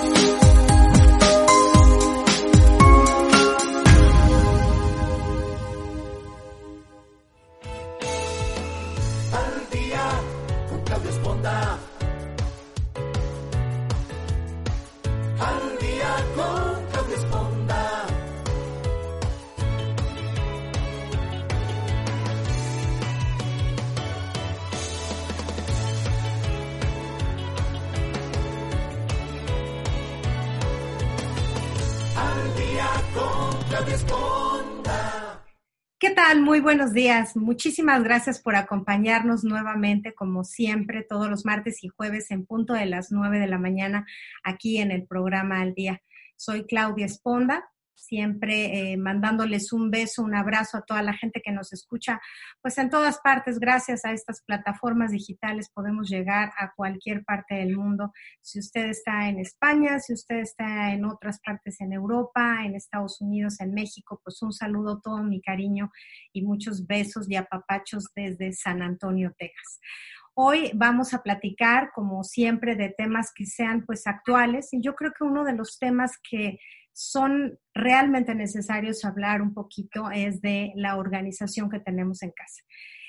Al Muy buenos días. Muchísimas gracias por acompañarnos nuevamente, como siempre, todos los martes y jueves en punto de las 9 de la mañana aquí en el programa Al Día. Soy Claudia Esponda, siempre eh, mandándoles un beso, un abrazo a toda la gente que nos escucha, pues en todas partes, gracias a estas plataformas digitales podemos llegar a cualquier parte del mundo. Si usted está en España, si usted está en otras partes en Europa, en Estados Unidos, en México, pues un saludo, todo mi cariño y muchos besos y apapachos desde San Antonio, Texas. Hoy vamos a platicar, como siempre, de temas que sean pues actuales y yo creo que uno de los temas que son realmente necesarios hablar un poquito es de la organización que tenemos en casa.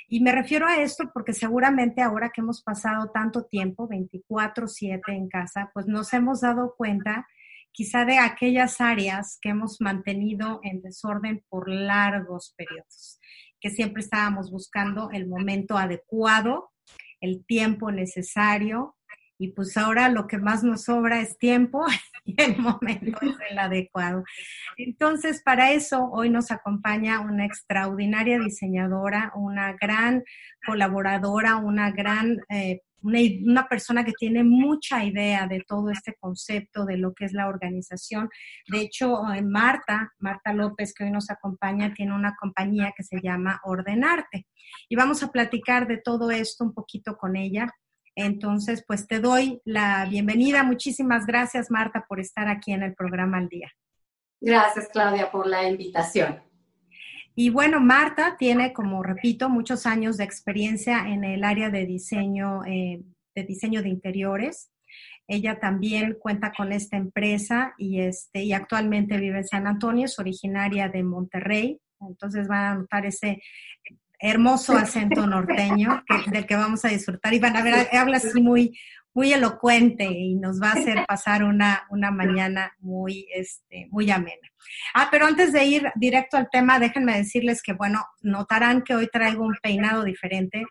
Y me refiero a esto porque seguramente ahora que hemos pasado tanto tiempo, 24/7 en casa, pues nos hemos dado cuenta quizá de aquellas áreas que hemos mantenido en desorden por largos periodos, que siempre estábamos buscando el momento adecuado, el tiempo necesario, y pues ahora lo que más nos sobra es tiempo y el momento es el adecuado. Entonces, para eso hoy nos acompaña una extraordinaria diseñadora, una gran colaboradora, una gran... Eh, una, una, persona que tiene mucha idea de todo este concepto, de lo que es la organización. De hecho, eh, Marta, Marta López, que hoy nos acompaña, tiene una compañía que se llama Ordenarte. Y vamos a platicar de todo esto un poquito con ella. Entonces, pues te doy la bienvenida. Muchísimas gracias, Marta, por estar aquí en el programa al día. Gracias, Claudia, por la invitación. Y bueno, Marta tiene, como repito, muchos años de experiencia en el área de diseño, eh, de diseño de interiores. Ella también cuenta con esta empresa y, este, y actualmente vive en San Antonio, es originaria de Monterrey. Entonces van a notar ese hermoso acento norteño que, del que vamos a disfrutar. Y van a ver, habla así muy, muy elocuente y nos va a hacer pasar una, una mañana muy, este, muy amena. Ah, pero antes de ir directo al tema, déjenme decirles que, bueno, notarán que hoy traigo un peinado diferente.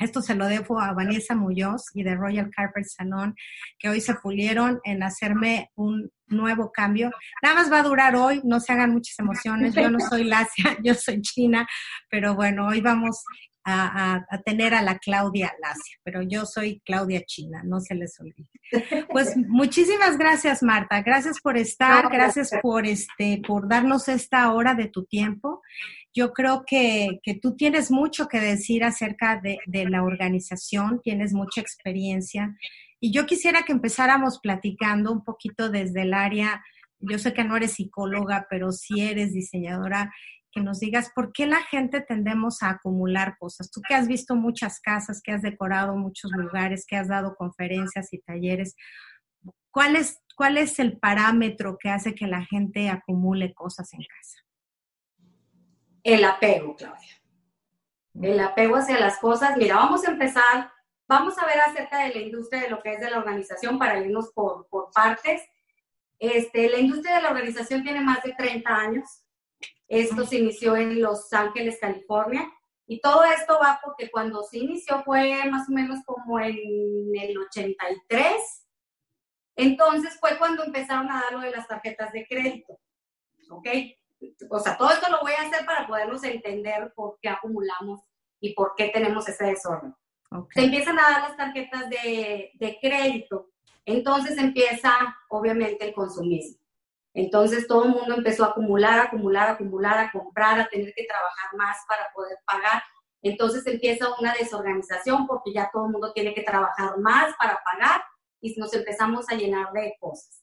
Esto se lo debo a Vanessa Muñoz y de Royal Carpet Salon, que hoy se pulieron en hacerme un nuevo cambio. Nada más va a durar hoy, no se hagan muchas emociones. Yo no soy Lacia, yo soy China, pero bueno, hoy vamos a, a, a, tener a la Claudia Lacia, pero yo soy Claudia China, no se les olvide. Pues muchísimas gracias, Marta. Gracias por estar, gracias por este, por darnos esta hora de tu tiempo. Yo creo que, que tú tienes mucho que decir acerca de, de la organización, tienes mucha experiencia. Y yo quisiera que empezáramos platicando un poquito desde el área, yo sé que no eres psicóloga, pero sí eres diseñadora, que nos digas por qué la gente tendemos a acumular cosas. Tú que has visto muchas casas, que has decorado muchos lugares, que has dado conferencias y talleres, ¿cuál es, cuál es el parámetro que hace que la gente acumule cosas en casa? El apego, Claudia. El apego hacia las cosas. Mira, vamos a empezar, vamos a ver acerca de la industria de lo que es de la organización para irnos por, por partes. Este, la industria de la organización tiene más de 30 años. Esto se inició en Los Ángeles, California. Y todo esto va porque cuando se inició fue más o menos como en el 83. Entonces fue cuando empezaron a dar lo de las tarjetas de crédito. ¿Ok? O sea, todo esto lo voy a hacer para podernos entender por qué acumulamos y por qué tenemos ese desorden. Okay. Se empiezan a dar las tarjetas de, de crédito Entonces empieza, obviamente, el consumismo. Entonces todo el mundo empezó a acumular, acumular, acumular, a comprar, a tener que trabajar más para poder pagar. Entonces empieza una desorganización porque ya todo el mundo tiene que trabajar más para pagar y nos empezamos a llenar de cosas.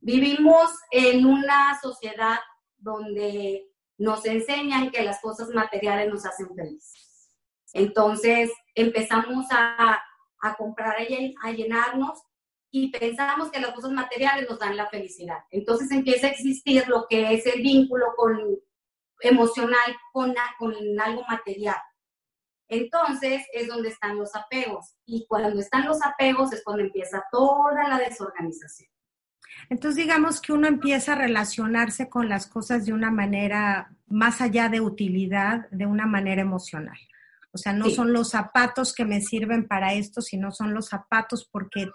Vivimos en una sociedad donde nos enseñan que las cosas materiales nos hacen felices. Entonces empezamos a, a comprar, a llenarnos y pensamos que las cosas materiales nos dan la felicidad. Entonces empieza a existir lo que es el vínculo con, emocional con, con algo material. Entonces es donde están los apegos. Y cuando están los apegos es cuando empieza toda la desorganización. Entonces digamos que uno empieza a relacionarse con las cosas de una manera más allá de utilidad, de una manera emocional. O sea, no son los zapatos que me sirven para esto, sino son los zapatos porque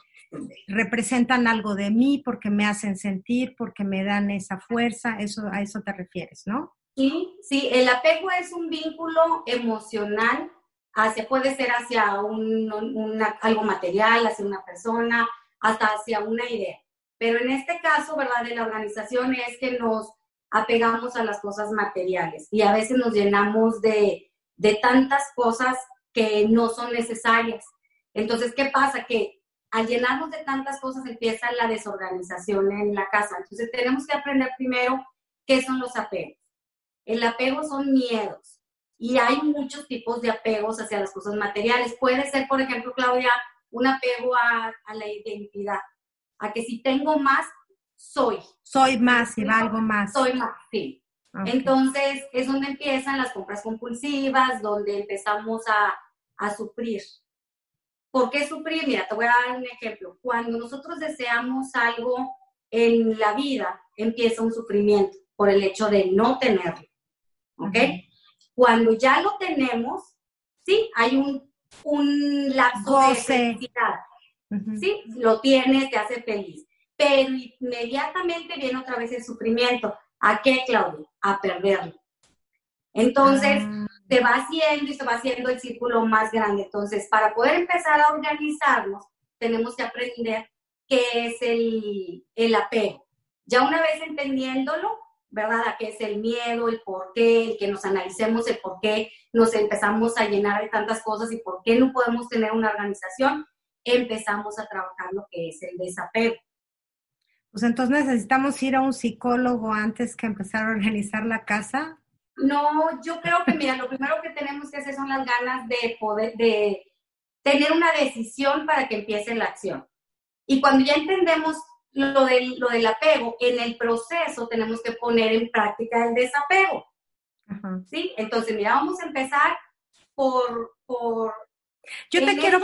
representan algo de mí, porque me hacen sentir, porque me dan esa fuerza. Eso, a eso te refieres, ¿no? Sí, sí, el apego es un vínculo emocional hacia, puede ser hacia un, algo material, hacia una persona, hasta hacia una idea. Pero en este caso, ¿verdad? De la organización es que nos apegamos a las cosas materiales y a veces nos llenamos de, de tantas cosas que no son necesarias. Entonces, ¿qué pasa? Que al llenarnos de tantas cosas empieza la desorganización en la casa. Entonces, tenemos que aprender primero qué son los apegos. El apego son miedos, y hay muchos tipos de apegos hacia las cosas materiales. Puede ser, por ejemplo, Claudia, un apego a, la identidad, a que si tengo más, soy. Soy más y valgo más. Soy más, sí. Entonces, es donde empiezan las compras compulsivas, donde empezamos a, a sufrir. ¿Por qué sufrir? Mira, te voy a dar un ejemplo. Cuando nosotros deseamos algo en la vida, empieza un sufrimiento por el hecho de no tenerlo. ¿Ok? Cuando ya lo tenemos, sí, hay un, un lapso de felicidad. Sí, lo tienes, te hace feliz. Pero inmediatamente viene otra vez el sufrimiento. ¿A qué, Claudia? A perderlo. Entonces, ah. se va haciendo y se va haciendo el círculo más grande. Entonces, para poder empezar a organizarnos, tenemos que aprender qué es el, el apego. Ya una vez entendiéndolo, ¿verdad? A qué es el miedo, el por qué, el que nos analicemos el por qué nos empezamos a llenar de tantas cosas y por qué no podemos tener una organización, empezamos a trabajar lo que es el desapego. Pues entonces necesitamos ir a un psicólogo antes que empezar a organizar la casa. No, yo creo que, mira, lo primero que tenemos que hacer son las ganas de poder, de tener una decisión para que empiece la acción. Y cuando ya entendemos lo del, lo del apego, en el proceso tenemos que poner en práctica el desapego. ¿Sí? Entonces, mira, vamos a empezar por... por Yo te quiero,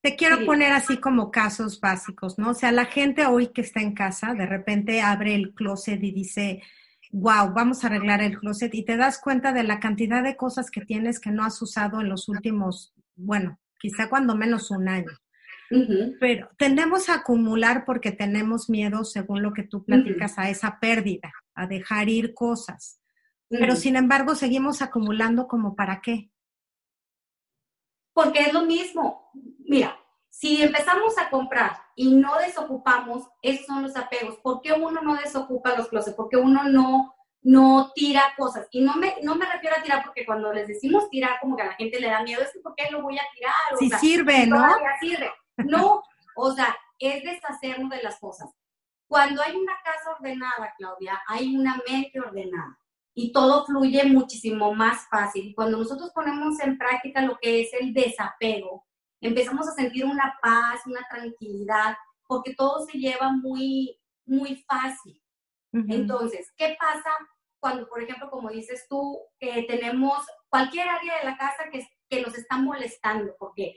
te quiero poner así como casos básicos, ¿no? O sea, la gente hoy que está en casa, de repente abre el closet y dice, wow, vamos a arreglar el closet y te das cuenta de la cantidad de cosas que tienes que no has usado en los últimos, bueno, quizá cuando menos un año. Pero tendemos a acumular porque tenemos miedo, según lo que tú platicas, a esa pérdida, a dejar ir cosas. Pero sin embargo, seguimos acumulando como para qué. Porque es lo mismo. Mira, si empezamos a comprar y no desocupamos, esos son los apegos. ¿Por qué uno no desocupa los closets? ¿Por qué uno no, no tira cosas? Y no me, no me refiero a tirar porque cuando les decimos tirar, como que a la gente le da miedo, es que ¿por qué lo voy a tirar? si sirve, ¿no? sirve. No, o sea, es deshacernos de las cosas. Cuando hay una casa ordenada, Claudia, hay una mente ordenada y todo fluye muchísimo más fácil. Cuando nosotros ponemos en práctica lo que es el desapego, empezamos a sentir una paz, una tranquilidad, porque todo se lleva muy, muy fácil. Entonces, ¿qué pasa cuando, por ejemplo, como dices tú, tenemos cualquier área de la casa que, que nos está molestando? Porque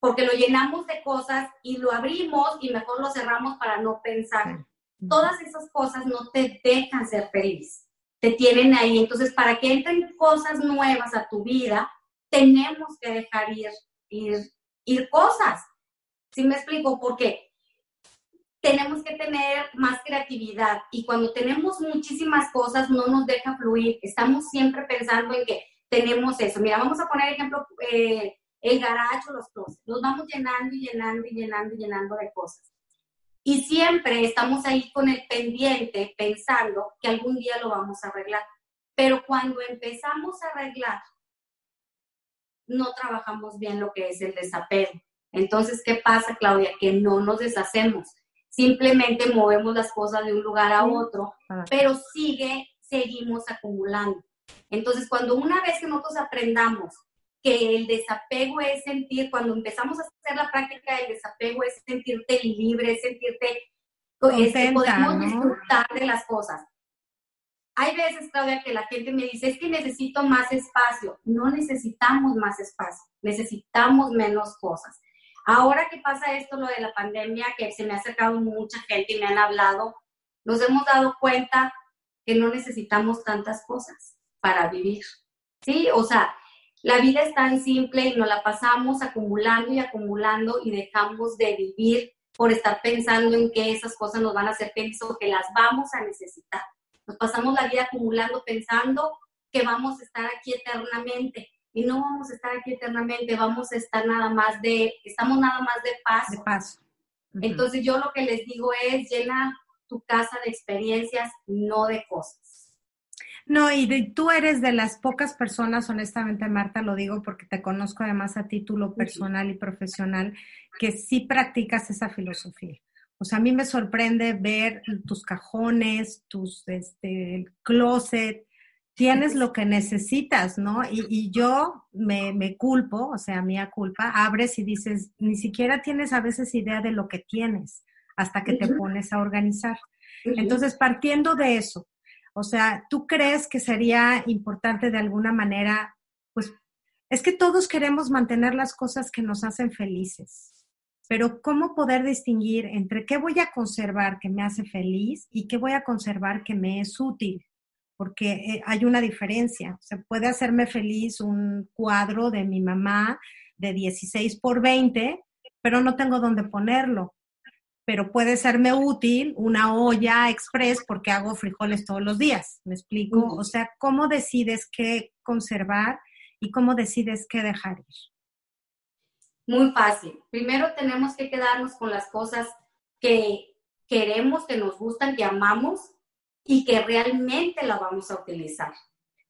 porque lo llenamos de cosas y lo abrimos y mejor lo cerramos para no pensar. Todas esas cosas no te dejan ser feliz, te tienen ahí. Entonces, para que entren cosas nuevas a tu vida, tenemos que dejar ir, ir, ir cosas. ¿Sí me explico? Porque tenemos que tener más creatividad y cuando tenemos muchísimas cosas no nos deja fluir. Estamos siempre pensando en que tenemos eso. Mira, vamos a poner ejemplo, eh, el garaje los closets. Los vamos llenando y llenando y llenando y llenando de cosas. Y siempre estamos ahí con el pendiente pensando que algún día lo vamos a arreglar. Pero cuando empezamos a arreglar, no trabajamos bien lo que es el desapego. Entonces, ¿qué pasa, Claudia? Que no nos deshacemos. Simplemente movemos las cosas de un lugar a otro, pero sigue, seguimos acumulando. Entonces, cuando una vez que nosotros aprendamos que el desapego es sentir, cuando empezamos a hacer la práctica del desapego es sentirte libre, es sentirte, este, podemos disfrutar de las cosas. Hay veces, Claudia, que la gente me dice, es que necesito más espacio. No necesitamos más espacio, necesitamos menos cosas. Ahora que pasa esto, lo de la pandemia, que se me ha acercado mucha gente y me han hablado, nos hemos dado cuenta que no necesitamos tantas cosas para vivir. ¿Sí? O sea, la vida es tan simple y nos la pasamos acumulando y acumulando y dejamos de vivir por estar pensando en que esas cosas nos van a hacer felices o que las vamos a necesitar. Nos pasamos la vida acumulando pensando que vamos a estar aquí eternamente y no vamos a estar aquí eternamente, vamos a estar nada más de, estamos nada más de paso. De paso. Entonces yo lo que les digo es llena tu casa de experiencias, no de cosas. No, y tú eres de las pocas personas, honestamente, Marta, lo digo porque te conozco además a título personal y profesional, que sí practicas esa filosofía. O sea, a mí me sorprende ver tus cajones, tus este, closet, tienes lo que necesitas, ¿no? Y, yo me, me, culpo, o sea, mía culpa, abres y dices, ni siquiera tienes a veces idea de lo que tienes hasta que te pones a organizar. Entonces, partiendo de eso, o sea, ¿tú crees que sería importante de alguna manera, pues, es que todos queremos mantener las cosas que nos hacen felices, pero ¿cómo poder distinguir entre qué voy a conservar que me hace feliz y qué voy a conservar que me es útil? Porque eh, hay una diferencia. O sea, puede hacerme feliz un cuadro de mi mamá de 16 por 20, pero no tengo dónde ponerlo pero puede serme útil una olla express porque hago frijoles todos los días, ¿me explico? O sea, ¿cómo decides qué conservar y cómo decides qué dejar ir? Muy fácil. Primero tenemos que quedarnos con las cosas que queremos, que nos gustan, que amamos y que realmente la vamos a utilizar.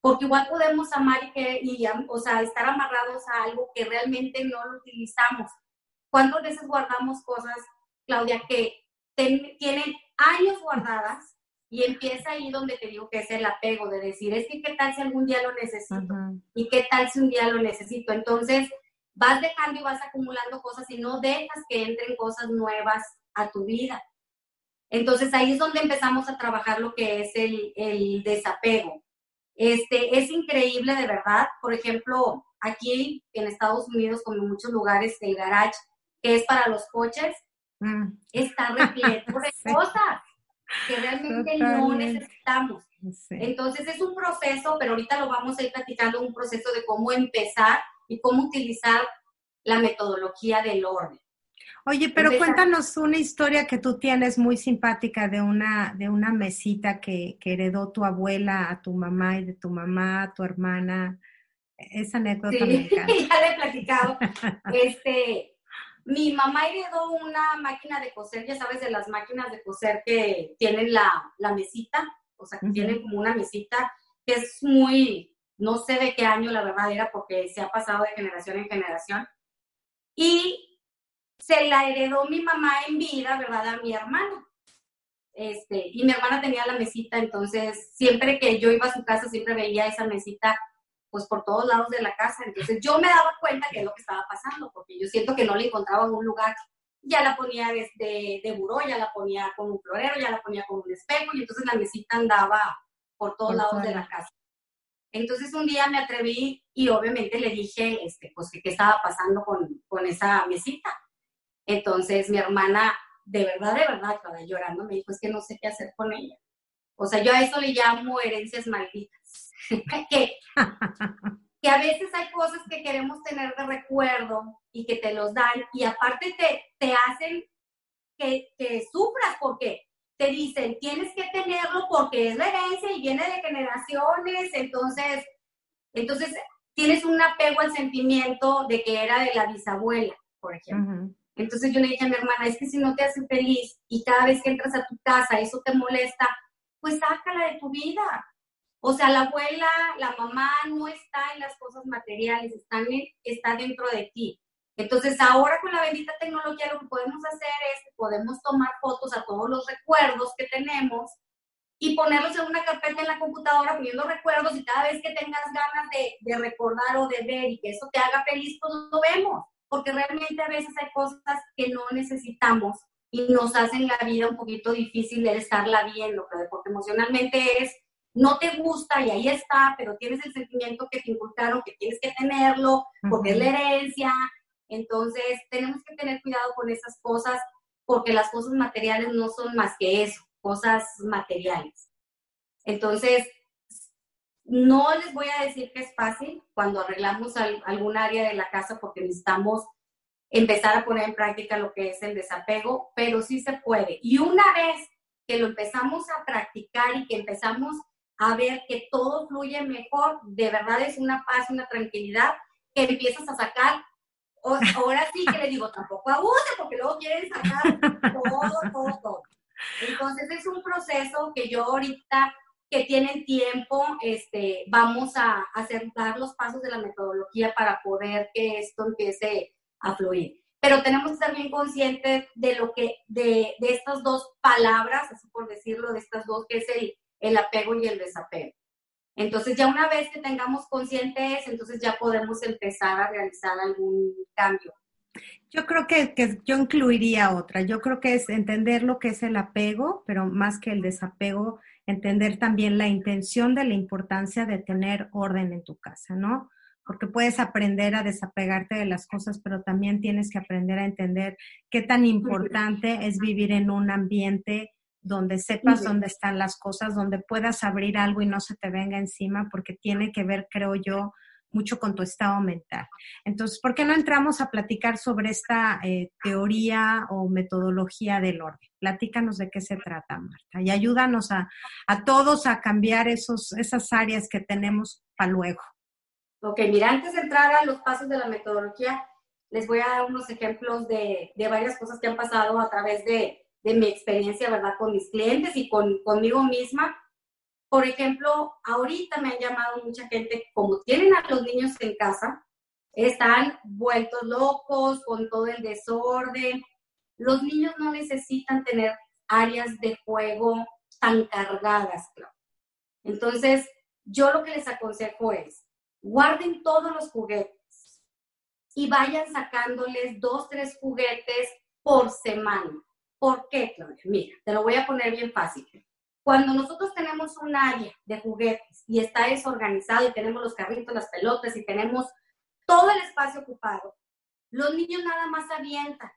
Porque igual podemos amar y, que, y o sea, estar amarrados a algo que realmente no lo utilizamos. ¿Cuántas veces guardamos cosas Claudia, que tienen años guardadas y empieza ahí donde te digo que es el apego de decir, es que qué tal si algún día lo necesito y qué tal si un día lo necesito. Entonces, vas dejando y vas acumulando cosas y no dejas que entren cosas nuevas a tu vida. Entonces, ahí es donde empezamos a trabajar lo que es el, el desapego. Este, es increíble de verdad. Por ejemplo, aquí en Estados Unidos, como en muchos lugares, el garage, que es para los coches, Mm. está repleto de cosas que realmente no necesitamos. Entonces es un proceso, pero ahorita lo vamos a ir platicando, un proceso de cómo empezar y cómo utilizar la metodología del orden. Oye, pero cuéntanos una historia que tú tienes muy simpática de una, de una mesita que, que, heredó tu abuela a tu mamá y de tu mamá a tu hermana. Esa anécdota sí, ya le he platicado. Este, mi mamá heredó una máquina de coser, ya sabes, de las máquinas de coser que tienen la, mesita, o sea, que tienen como una mesita, que es muy, no sé de qué año la verdad era, porque se ha pasado de generación en generación. Y se la heredó mi mamá en vida, ¿verdad? A mi hermana. Este, y mi hermana tenía la mesita, entonces siempre que yo iba a su casa, siempre veía esa mesita pues por todos lados de la casa. Entonces yo me daba cuenta que es lo que estaba pasando, porque yo siento que no le encontraba en un lugar. Ya la ponía de, de buró, ya la ponía con un florero, ya la ponía con un espejo, y entonces la mesita andaba por todos lados de la casa. Entonces un día me atreví y obviamente le dije, este, pues, qué estaba pasando con, con esa mesita. Entonces mi hermana, de verdad, de verdad, estaba llorando, me dijo, es que no sé qué hacer con ella. O sea, yo a eso le llamo herencias malditas. Que, que a veces hay cosas que queremos tener de recuerdo y que te los dan y aparte te, te hacen que, que sufras porque te dicen, tienes que tenerlo porque es la herencia y viene de generaciones, entonces, entonces tienes un apego al sentimiento de que era de la bisabuela, por ejemplo. Entonces yo le dije a mi hermana, es que si no te hace feliz y cada vez que entras a tu casa eso te molesta, pues sácala de tu vida. O sea, la abuela, la mamá no está en las cosas materiales, están está dentro de ti. Entonces, ahora con la bendita tecnología lo que podemos hacer es que podemos tomar fotos a todos los recuerdos que tenemos y ponerlos en una carpeta en la computadora poniendo recuerdos y cada vez que tengas ganas de, de recordar o de ver y que eso te haga feliz, pues lo vemos. Porque realmente a veces hay cosas que no necesitamos y nos hacen la vida un poquito difícil de estarla viendo, porque emocionalmente es, no te gusta y ahí está, pero tienes el sentimiento que te inculcaron que tienes que tenerlo, porque es la herencia, entonces, tenemos que tener cuidado con esas cosas porque las cosas materiales no son más que eso, cosas materiales. Entonces, no les voy a decir que es fácil cuando arreglamos algún área de la casa porque necesitamos empezar a poner en práctica lo que es el desapego, pero sí se puede. Y una vez que lo empezamos a practicar y que empezamos a ver que todo fluye mejor, de verdad es una paz, una tranquilidad, que empiezas a sacar ahora sí que le digo, tampoco abuse porque luego quieren sacar todo, todo, todo. Entonces es un proceso que yo ahorita que tienen tiempo, este, vamos a hacer, dar los pasos de la metodología para poder que esto empiece a fluir. Pero tenemos que estar bien conscientes de lo que, de, de estas dos palabras, así por decirlo, de estas dos, que es el, el apego y el desapego. Entonces ya una vez que tengamos consciente eso, entonces ya podemos empezar a realizar algún cambio. Yo creo que, que, yo incluiría otra. Yo creo que es entender lo que es el apego, pero más que el desapego, entender también la intención de la importancia de tener orden en tu casa, ¿no? Porque puedes aprender a desapegarte de las cosas, pero también tienes que aprender a entender qué tan importante es vivir en un ambiente donde sepas dónde están las cosas, donde puedas abrir algo y no se te venga encima, porque tiene que ver, creo yo, mucho con tu estado mental. Entonces, ¿por qué no entramos a platicar sobre esta eh, teoría o metodología del orden? Platícanos de qué se trata, Marta, y ayúdanos a, todos a cambiar esos, esas áreas que tenemos para luego. Ok, mira, antes de entrar a los pasos de la metodología, les voy a dar unos ejemplos de, de varias cosas que han pasado a través de, de mi experiencia, ¿verdad? Con mis clientes y con, conmigo misma. Por ejemplo, ahorita me han llamado mucha gente, como tienen a los niños en casa, están vueltos locos con todo el desorden. Los niños no necesitan tener áreas de juego tan cargadas, claro. Entonces, yo lo que les aconsejo es, guarden todos los juguetes y vayan sacándoles dos, tres juguetes por semana. ¿Por qué, Claudia? Mira, te lo voy a poner bien fácil. Cuando nosotros tenemos un área de juguetes y está desorganizado y tenemos los carritos, las pelotas y tenemos todo el espacio ocupado, los niños nada más avientan,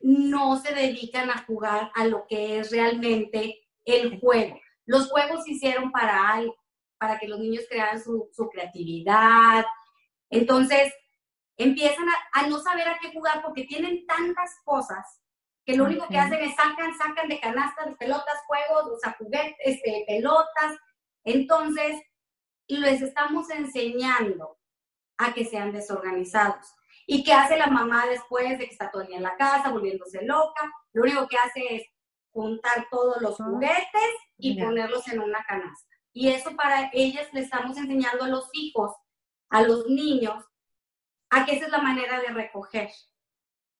no se dedican a jugar a lo que es realmente el juego. Los juegos se hicieron para algo, para que los niños crearan su, creatividad. Entonces, empiezan a, a no saber a qué jugar porque tienen tantas cosas que lo único que hacen es sacan, sacan de canastas, pelotas, juegos, o sea, juguetes, este, pelotas. Entonces, les estamos enseñando a que sean desorganizados. ¿Y qué hace la mamá después de que está todo el día en la casa, volviéndose loca? Lo único que hace es juntar todos los juguetes y ponerlos en una canasta. Y eso para ellas le estamos enseñando a los hijos, a los niños, a que esa es la manera de recoger.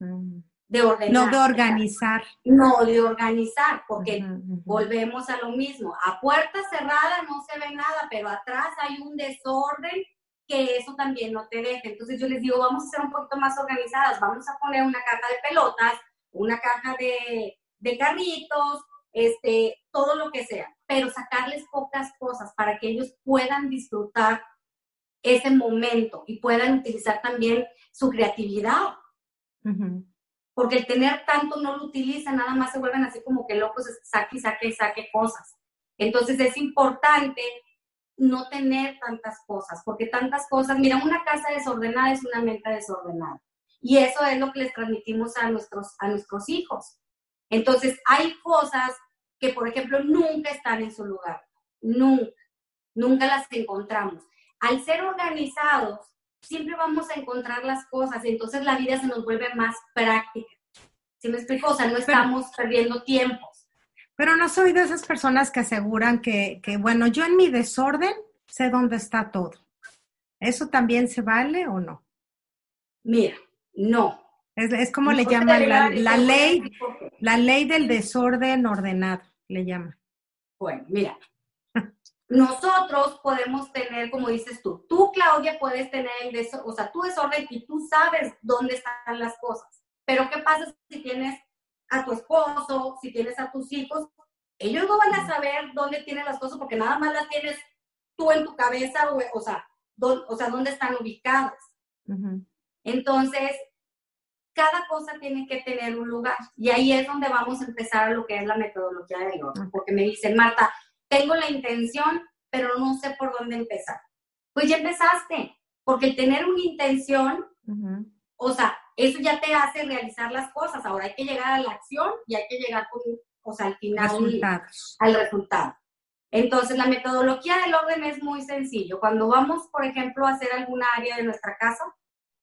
Mm de ordenar. No de organizar. No de organizar, porque volvemos a lo mismo. A puerta cerrada no se ve nada, pero atrás hay un desorden que eso también no te deja. Entonces yo les digo, vamos a ser un poquito más organizadas, vamos a poner una caja de pelotas, una caja de, de carritos, este, todo lo que sea, pero sacarles pocas cosas para que ellos puedan disfrutar ese momento y puedan utilizar también su creatividad porque el tener tanto no lo utilizan, nada más se vuelven así como que locos, saque y saque y saque cosas. Entonces es importante no tener tantas cosas, porque tantas cosas, mira, una casa desordenada es una mente desordenada. Y eso es lo que les transmitimos a nuestros, a nuestros hijos. Entonces, hay cosas que, por ejemplo, nunca están en su lugar. Nunca. Nunca las encontramos. Al ser organizados, siempre vamos a encontrar las cosas, entonces la vida se nos vuelve más práctica. ¿Sí me explico? O sea, no estamos perdiendo tiempos. Pero no soy de esas personas que aseguran que, que, bueno, yo en mi desorden sé dónde está todo. ¿Eso también se vale o no? Mira, no. Es, es como le llaman la, la ley, la ley del desorden ordenado, le llaman. Bueno, mira, nosotros podemos tener, como dices tú, tú, Claudia, puedes tener el desorden, o sea, tu desorden y tú sabes dónde están las cosas. Pero ¿qué pasa si tienes a tu esposo, si tienes a tus hijos? Ellos no van a saber dónde tienen las cosas porque nada más las tienes tú en tu cabeza, o, o sea, o sea, dónde están ubicadas. Entonces, cada cosa tiene que tener un lugar. Y ahí es donde vamos a empezar lo que es la metodología del orden. Porque me dicen, Marta, tengo la intención, pero no sé por dónde empezar. Pues ya empezaste, porque el tener una intención, o sea, eso ya te hace realizar las cosas. Ahora hay que llegar a la acción y hay que llegar con, o sea, al final al resultado. Entonces, la metodología del orden es muy sencillo. Cuando vamos, por ejemplo, a hacer alguna área de nuestra casa,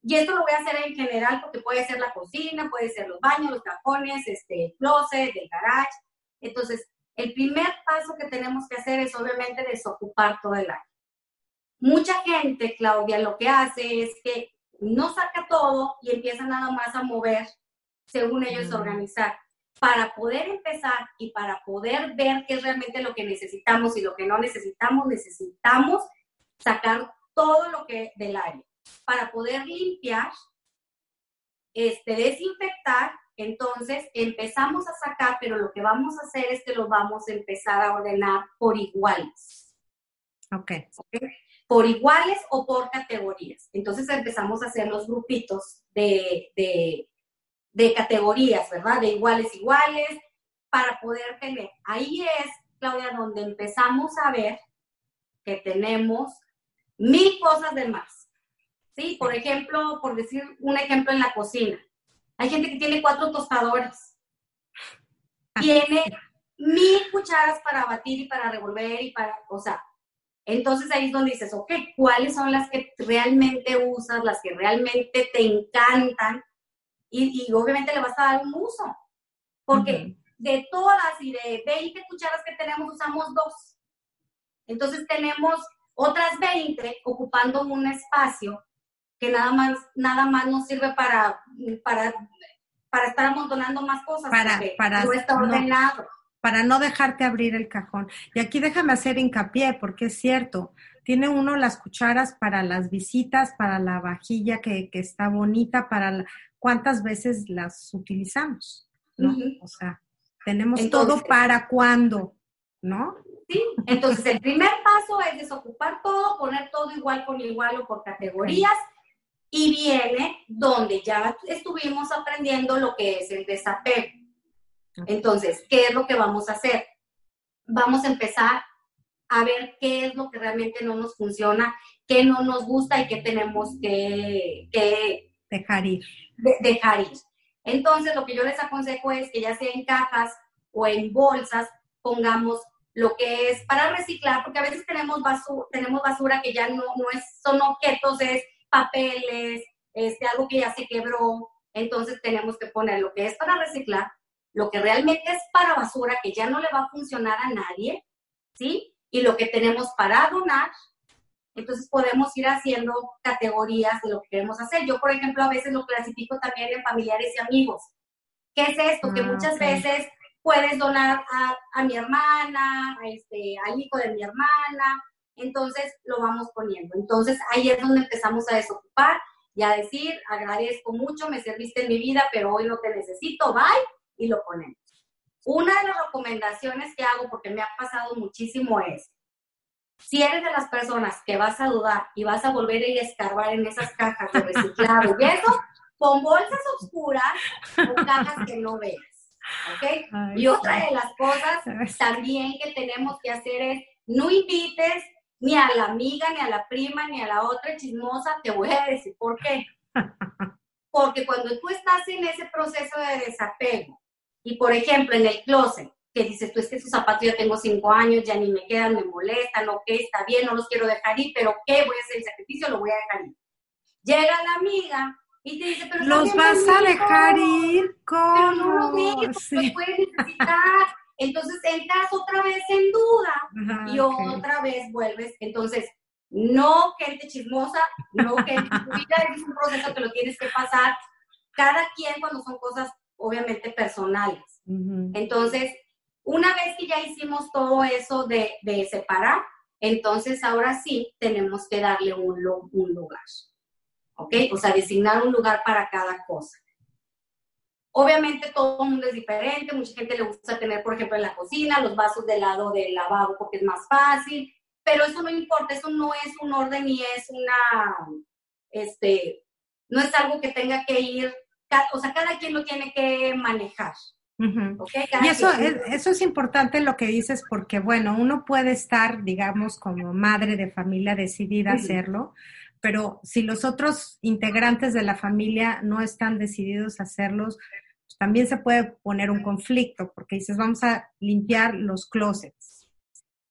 y esto lo voy a hacer en general porque puede ser la cocina, puede ser los baños, los cajones, este, el closet, el garage. Entonces, el primer paso que tenemos que hacer es obviamente desocupar todo el área. Mucha gente, Claudia, lo que hace es que no saca todo y empieza nada más a mover según ellos mm. organizar. Para poder empezar y para poder ver qué es realmente lo que necesitamos y lo que no necesitamos, necesitamos sacar todo lo que del área. Para poder limpiar, este, desinfectar entonces empezamos a sacar, pero lo que vamos a hacer es que lo vamos a empezar a ordenar por iguales. Ok. Por iguales o por categorías. Entonces empezamos a hacer los grupitos de, de, categorías, ¿verdad? De iguales, iguales, para poder tener. Ahí es, Claudia, donde empezamos a ver que tenemos mil cosas de más. ¿Sí? Por ejemplo, por decir un ejemplo en la cocina hay gente que tiene cuatro tostadores. Ah. Tiene mil cucharas para batir y para revolver y para, o sea, entonces ahí es donde dices, ok, ¿cuáles son las que realmente usas, las que realmente te encantan? Y, obviamente le vas a dar un uso. Porque de todas y de 20 cucharas que tenemos, usamos dos. Entonces tenemos otras 20 ocupando un espacio que nada más, nada más nos sirve para, para, para estar amontonando más cosas, para, para no está ordenado. para no dejarte abrir el cajón. Y aquí déjame hacer hincapié, porque es cierto, tiene uno las cucharas para las visitas, para la vajilla que, que está bonita, para cuántas veces las utilizamos, ¿no? O sea, tenemos todo para cuándo, ¿no? Sí, entonces el primer paso es desocupar todo, poner todo igual con igual o por categorías y viene donde ya estuvimos aprendiendo lo que es el desapego. Entonces, ¿qué es lo que vamos a hacer? Vamos a empezar a ver qué es lo que realmente no nos funciona, qué no nos gusta y qué tenemos que, dejar ir. dejar ir. Entonces, lo que yo les aconsejo es que ya sea en cajas o en bolsas, pongamos lo que es para reciclar, porque a veces tenemos basura, tenemos basura que ya no, no es, son objetos, es papeles, este, algo que ya se quebró. Entonces tenemos que poner lo que es para reciclar, lo que realmente es para basura, que ya no le va a funcionar a nadie, ¿sí? Y lo que tenemos para donar. Entonces podemos ir haciendo categorías de lo que queremos hacer. Yo, por ejemplo, a veces lo clasifico también en familiares y amigos. ¿Qué es esto? que ah, muchas veces puedes donar a, a mi hermana, a este, al hijo de mi hermana, entonces lo vamos poniendo. Entonces ahí es donde empezamos a desocupar y a decir, agradezco mucho, me serviste en mi vida, pero hoy no te necesito, bye, y lo ponemos. Una de las recomendaciones que hago, porque me ha pasado muchísimo, es, si eres de las personas que vas a dudar y vas a volver a ir a escarbar en esas cajas de reciclado y eso, con bolsas oscuras o cajas que no veas. ¿Ok? y otra de las cosas también que tenemos que hacer es, no invites ni a la amiga, ni a la prima, ni a la otra chismosa, te voy a decir por qué. Porque cuando tú estás en ese proceso de desapego, y por ejemplo en el closet, que dices tú es que esos zapatos ya tengo cinco años, ya ni me quedan, me molestan, ok, está bien, no los quiero dejar ir, pero ¿qué? Voy a hacer el sacrificio, lo voy a dejar ir. Llega la amiga Y te dice, pero los vas a dejar ir, ¿cómo? Pero no lo dejes, sí. los puedes necesitar. Entonces entras otra vez en duda Ajá, y okay. otra vez vuelves. Entonces, no gente chismosa, no vida es un proceso que lo tienes que pasar. Cada quien cuando son cosas obviamente personales. Uh -huh. Entonces, una vez que ya hicimos todo eso de, de, separar, entonces ahora sí tenemos que darle un, un lugar. ¿Ok? O sea, designar un lugar para cada cosa. Obviamente todo el mundo es diferente, mucha gente le gusta tener, por ejemplo, en la cocina, los vasos del lado del lavabo porque es más fácil, pero eso no importa, eso no es un orden ni es una, este, no es algo que tenga que ir, o sea, cada quien lo tiene que manejar. Uh -huh. okay, y eso es, eso es importante lo que dices porque, bueno, uno puede estar, digamos, como madre de familia decidida a uh -huh. hacerlo, pero si los otros integrantes de la familia no están decididos a hacerlos, pues también se puede poner un conflicto porque dices, vamos a limpiar los closets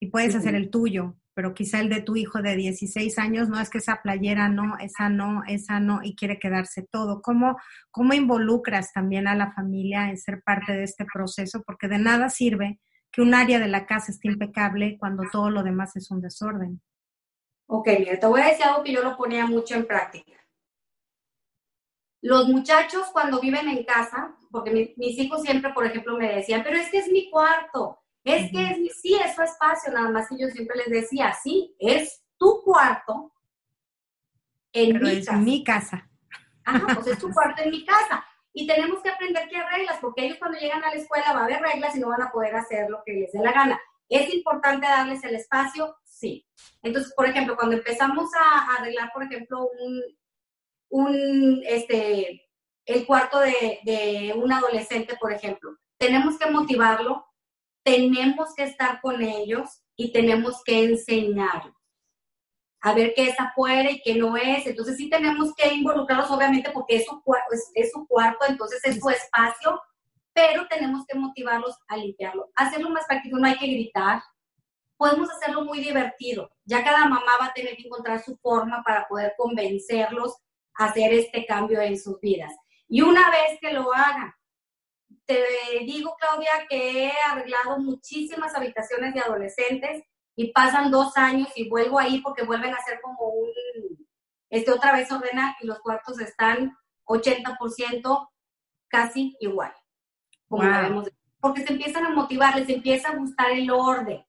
y puedes uh -huh. hacer el tuyo, pero quizá el de tu hijo de 16 años no es que esa playera no, esa no, esa no, y quiere quedarse todo. ¿Cómo, ¿Cómo involucras también a la familia en ser parte de este proceso? Porque de nada sirve que un área de la casa esté impecable cuando todo lo demás es un desorden. Ok, mira, te voy a decir algo que yo lo ponía mucho en práctica. Los muchachos cuando viven en casa, porque mi, mis hijos siempre, por ejemplo, me decían, pero es que es mi cuarto, es que es, sí, es su espacio, nada más que yo siempre les decía, sí, es tu cuarto en Pero mi es casa. mi casa. Ajá, pues es tu cuarto en mi casa. Y tenemos que aprender que hay reglas, porque ellos cuando llegan a la escuela va a haber reglas y no van a poder hacer lo que les dé la gana. ¿Es importante darles el espacio? Sí. Entonces, por ejemplo, cuando empezamos a, arreglar, por ejemplo, un, un este, el cuarto de, un adolescente, por ejemplo, tenemos que motivarlo tenemos que estar con ellos y tenemos que enseñarlos a ver qué es afuera y qué no es. Entonces sí tenemos que involucrarlos, obviamente, porque es su, es, es su cuarto, entonces es su espacio, pero tenemos que motivarlos a limpiarlo. Hacerlo más práctico, no hay que gritar. Podemos hacerlo muy divertido. Ya cada mamá va a tener que encontrar su forma para poder convencerlos hacer este cambio en sus vidas. Y una vez que lo hagan, te digo, Claudia, que he arreglado muchísimas habitaciones de adolescentes y pasan dos años y vuelvo ahí porque vuelven a ser como un, este otra vez ordena y los cuartos están 80% casi igual. Como wow. vemos, porque se empiezan a motivar, les empieza a gustar el orden.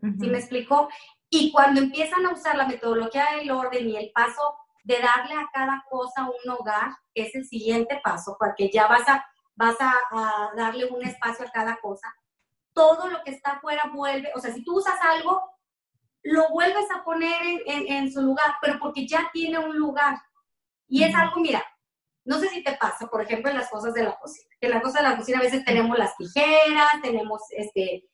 Uh -huh. ¿Sí me explicó? Y cuando empiezan a usar la metodología del orden y el paso de darle a cada cosa un hogar, que es el siguiente paso, porque ya vas a vas a, a, darle un espacio a cada cosa. Todo lo que está afuera vuelve, o sea, si tú usas algo, lo vuelves a poner en, en, en su lugar, pero porque ya tiene un lugar. Y es algo, mira, no sé si te pasa, por ejemplo, en las cosas de la cocina, que en las cosas de la cocina a veces tenemos las tijeras, tenemos, este,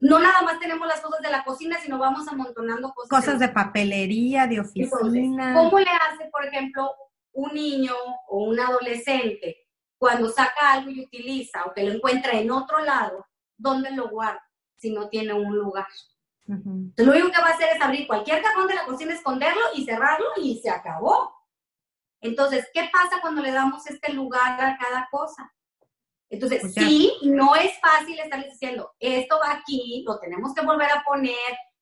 no nada más tenemos las cosas de la cocina, sino vamos amontonando cosas. Cosas de, de papelería, de oficina. ¿Cómo le hace, por ejemplo, un niño o un adolescente cuando saca algo y utiliza o que lo encuentra en otro lado, ¿dónde lo guarda si no tiene un lugar? Uh -huh. Entonces, lo único que va a hacer es abrir cualquier cajón de la cocina, esconderlo y cerrarlo y se acabó. Entonces, ¿qué pasa cuando le damos este lugar a cada cosa? Entonces, sí, no es fácil estarles diciendo, esto va aquí, lo tenemos que volver a poner.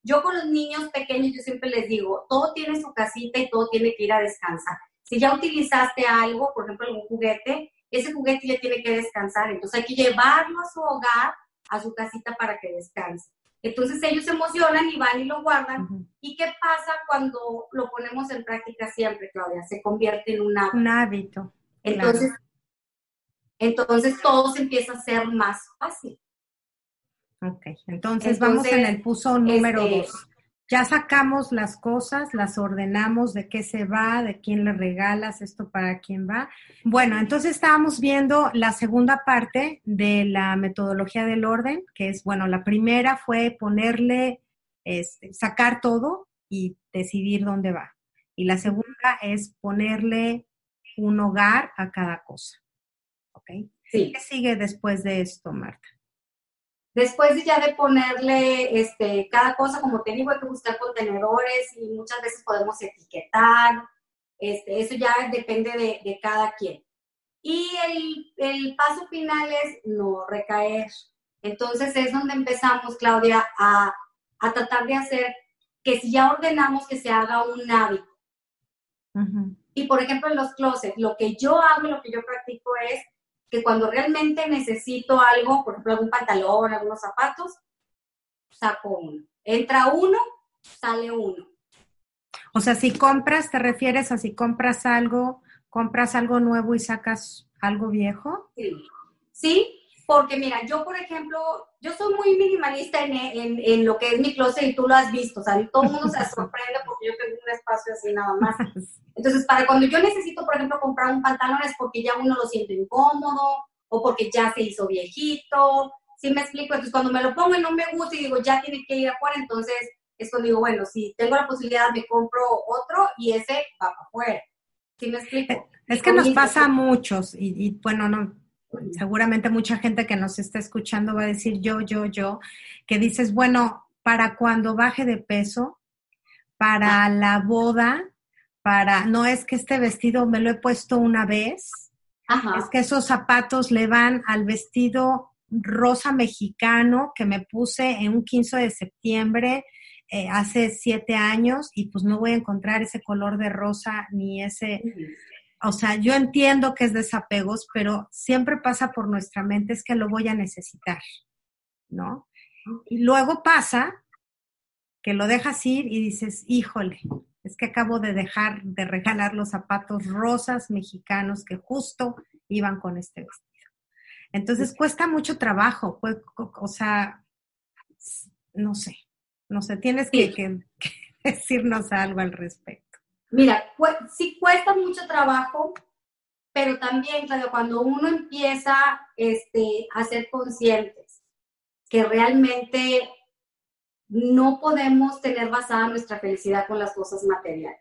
Yo con los niños pequeños, yo siempre les digo, todo tiene su casita y todo tiene que ir a descansar. Si ya utilizaste algo, por ejemplo, algún juguete, ese juguete ya tiene que descansar. Entonces hay que llevarlo a su hogar, a su casita para que descanse. Entonces ellos se emocionan y van y lo guardan. Uh -huh. ¿Y qué pasa cuando lo ponemos en práctica siempre, Claudia? Se convierte en un hábito. Un hábito. Entonces, claro. Entonces todo se empieza a ser más fácil. Ok, entonces, entonces vamos en el puso número este, dos ya sacamos las cosas, las ordenamos de qué se va, de quién le regalas, esto para quién va. Bueno, entonces estábamos viendo la segunda parte de la metodología del orden, que es, bueno, la primera fue ponerle, este, sacar todo y decidir dónde va. Y la segunda es ponerle un hogar a cada cosa. ¿Ok? Sí. ¿Qué sigue después de esto, Marta? Después ya de ponerle este, cada cosa, como te digo, hay que buscar contenedores y muchas veces podemos etiquetar. Este, eso ya depende de, de cada quien. Y el, el, paso final es no recaer. Entonces es donde empezamos, Claudia, a, a tratar de hacer que si ya ordenamos que se haga un hábito. Y por ejemplo en los closets, lo que yo hago, lo que yo practico es que cuando realmente necesito algo, por ejemplo algún pantalón, algunos zapatos, saco uno. Entra uno, sale uno. O sea, si compras, ¿te refieres a si compras algo, compras algo nuevo y sacas algo viejo? Sí. Sí, porque mira, yo por ejemplo, yo soy muy minimalista en, en, en, lo que es mi closet y tú lo has visto, o sea, todo el mundo se sorprende porque yo tengo un espacio así nada más. Entonces, para cuando yo necesito, por ejemplo, comprar un pantalón es porque ya uno lo siente incómodo o porque ya se hizo viejito, ¿sí me explico? Entonces, cuando me lo pongo y no me gusta y digo, ya tiene que ir afuera, entonces es cuando digo, bueno, si tengo la posibilidad, me compro otro y ese va para afuera. ¿Sí me explico? Es que nos pasa a muchos y, y bueno, no, seguramente mucha gente que nos está escuchando va a decir yo, yo, yo, que dices, bueno, para cuando baje de peso, para ah. la boda, para, no es que este vestido me lo he puesto una vez, es que esos zapatos le van al vestido rosa mexicano que me puse en un 15 de septiembre eh, hace siete años y pues no voy a encontrar ese color de rosa ni ese o sea, yo entiendo que es desapegos, pero siempre pasa por nuestra mente es que lo voy a necesitar, ¿no? Y luego pasa que lo dejas ir y dices, híjole, es que acabo de dejar de regalar los zapatos rosas mexicanos que justo iban con este vestido. Entonces cuesta mucho trabajo, o sea, no sé, no sé, tienes que, que decirnos algo al respecto. Mira, sí cuesta mucho trabajo, pero también, claro, cuando uno empieza este, a ser conscientes que realmente no podemos tener basada nuestra felicidad con las cosas materiales.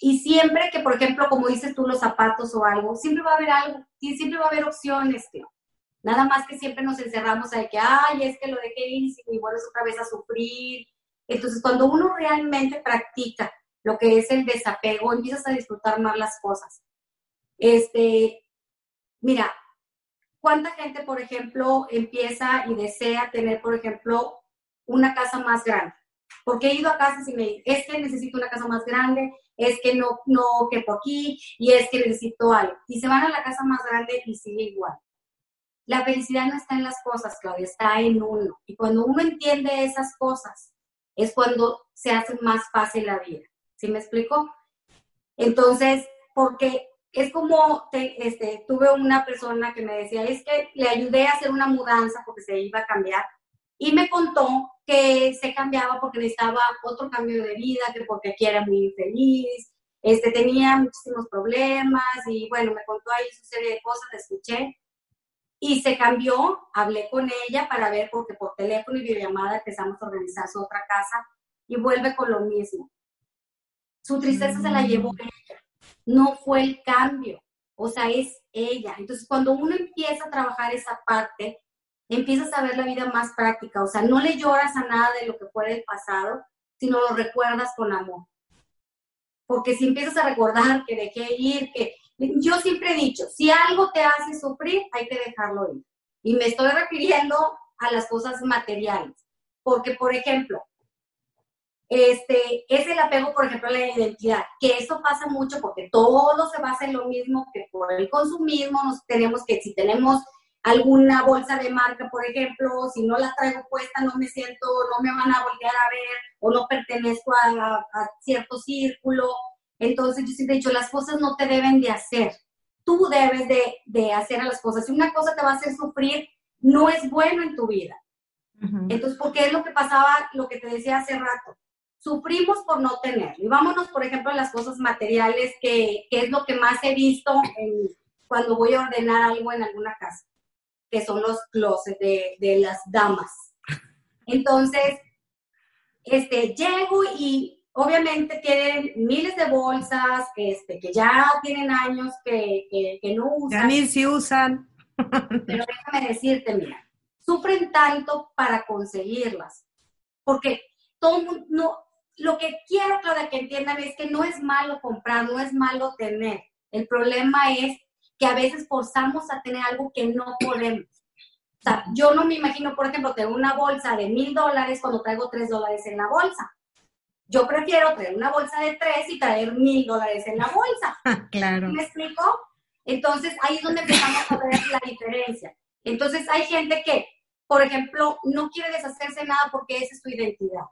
Y siempre que, por ejemplo, como dices tú, los zapatos o algo, siempre va a haber algo, siempre va a haber opciones. Nada más que siempre nos encerramos a que, ay, es que lo dejé ir y vuelves otra vez a sufrir. Entonces, cuando uno realmente practica lo que es el desapego, empiezas a disfrutar más las cosas. Este, mira, ¿cuánta gente, por ejemplo, empieza y desea tener, por ejemplo, una casa más grande? Porque he ido a casas y me dicen, es que necesito una casa más grande, es que no, no quepo aquí y es que necesito algo. Y se van a la casa más grande y sigue igual. La felicidad no está en las cosas, Claudia, está en uno. Y cuando uno entiende esas cosas, es cuando se hace más fácil la vida. ¿Sí me explico? Entonces, porque es como, este, tuve una persona que me decía, es que le ayudé a hacer una mudanza porque se iba a cambiar y me contó que se cambiaba porque necesitaba otro cambio de vida, que porque aquí era muy infeliz, este, tenía muchísimos problemas y bueno, me contó ahí su serie de cosas, escuché y se cambió, hablé con ella para ver porque por teléfono y videollamada empezamos a organizar su otra casa y vuelve con lo mismo. Su tristeza se la mm. llevó ella, no fue el cambio, o sea, es ella. Entonces, cuando uno empieza a trabajar esa parte, empiezas a ver la vida más práctica, o sea, no le lloras a nada de lo que fue del pasado, sino lo recuerdas con amor. Porque si empiezas a recordar que dejé ir, que yo siempre he dicho, si algo te hace sufrir, hay que dejarlo ir. Y me estoy refiriendo a las cosas materiales. Porque, por ejemplo, este, es el apego, por ejemplo, a la identidad, que eso pasa mucho porque todo se basa en lo mismo que por el consumismo, nos tenemos que, si tenemos alguna bolsa de marca, por ejemplo, si no la traigo puesta, no me siento, no me van a voltear a ver o no pertenezco a, cierto círculo. Entonces, yo siempre he dicho, las cosas no te deben de hacer. Tú debes de, de hacer a las cosas. Si una cosa te va a hacer sufrir, no es bueno en tu vida. Entonces, porque es lo que pasaba, lo que te decía hace rato sufrimos por no tenerlo. Y vámonos, por ejemplo, a las cosas materiales, que, es lo que más he visto cuando voy a ordenar algo en alguna casa, que son los closets de, las damas. Entonces, este, llego y obviamente tienen miles de bolsas este, que ya tienen años que, que no usan. Ya ni si usan. Pero déjame decirte, mira, sufren tanto para conseguirlas, porque todo no, lo que quiero, Claudia, que entiendan es que no es malo comprar, no es malo tener. El problema es que a veces forzamos a tener algo que no podemos. O sea, yo no me imagino, por ejemplo, tener una bolsa de mil dólares cuando traigo tres dólares en la bolsa. Yo prefiero traer una bolsa de tres y traer mil dólares en la bolsa. claro. ¿Me explico? Entonces, ahí es donde empezamos a ver la diferencia. Entonces, hay gente que, por ejemplo, no quiere deshacerse nada porque esa es su identidad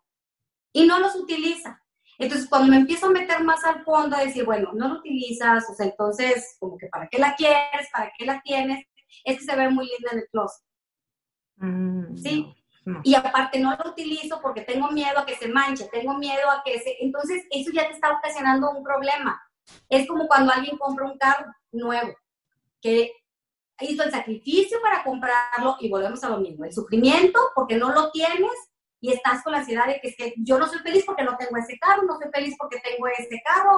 y no los utiliza. Entonces, cuando me empiezo a meter más al fondo, a decir, bueno, no lo utilizas, o sea, entonces, como que ¿para qué la quieres? ¿Para qué la tienes? Es que se ve muy linda en el closet. Mm, ¿Sí? no. Y aparte no lo utilizo porque tengo miedo a que se manche, tengo miedo a que se... Entonces, eso ya te está ocasionando un problema. Es como cuando alguien compra un carro nuevo, que hizo el sacrificio para comprarlo y volvemos a lo mismo, el sufrimiento porque no lo tienes y estás con la ansiedad de que es que yo no soy feliz porque no tengo ese carro, no soy feliz porque tengo este carro.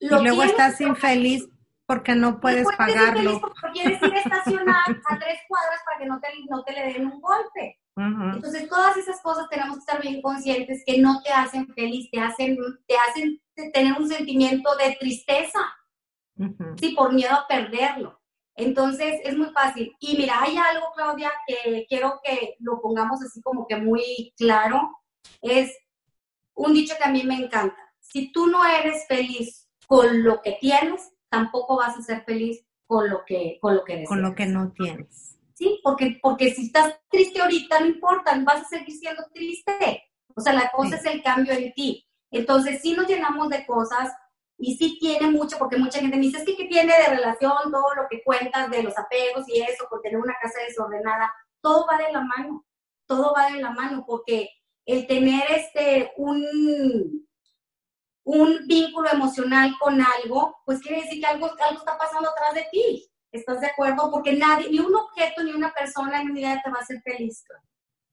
Y luego tienes, estás pero- infeliz porque no puedes Después pagarlo. porque quieres ir a estacionar a tres cuadras para que no te, no te le den un golpe. Entonces, todas esas cosas tenemos que estar bien conscientes que no te hacen feliz, te hacen, te hacen tener un sentimiento de tristeza, Ujú. sí, por miedo a perderlo. Entonces, es muy fácil. Y mira, hay algo, Claudia, que quiero que lo pongamos así como que muy claro. Es un dicho que a mí me encanta. Si tú no eres feliz con lo que tienes, tampoco vas a ser feliz con lo que, con lo que deseas. Con lo que no tienes. Sí, porque, porque si estás triste ahorita, no importa, vas a seguir siendo triste. O sea, la cosa Sí. es el cambio en ti. Entonces, sí nos llenamos de cosas y sí tiene mucho, porque mucha gente me dice, es que ¿qué tiene de relación todo lo que cuentas de los apegos y eso, con tener una casa desordenada? Todo va de la mano, todo va de la mano, porque el tener este, un, un vínculo emocional con algo, pues quiere decir que algo, algo está pasando atrás de ti. ¿Estás de acuerdo? Porque nadie, ni un objeto, ni una persona, ni una idea te va a hacer feliz. O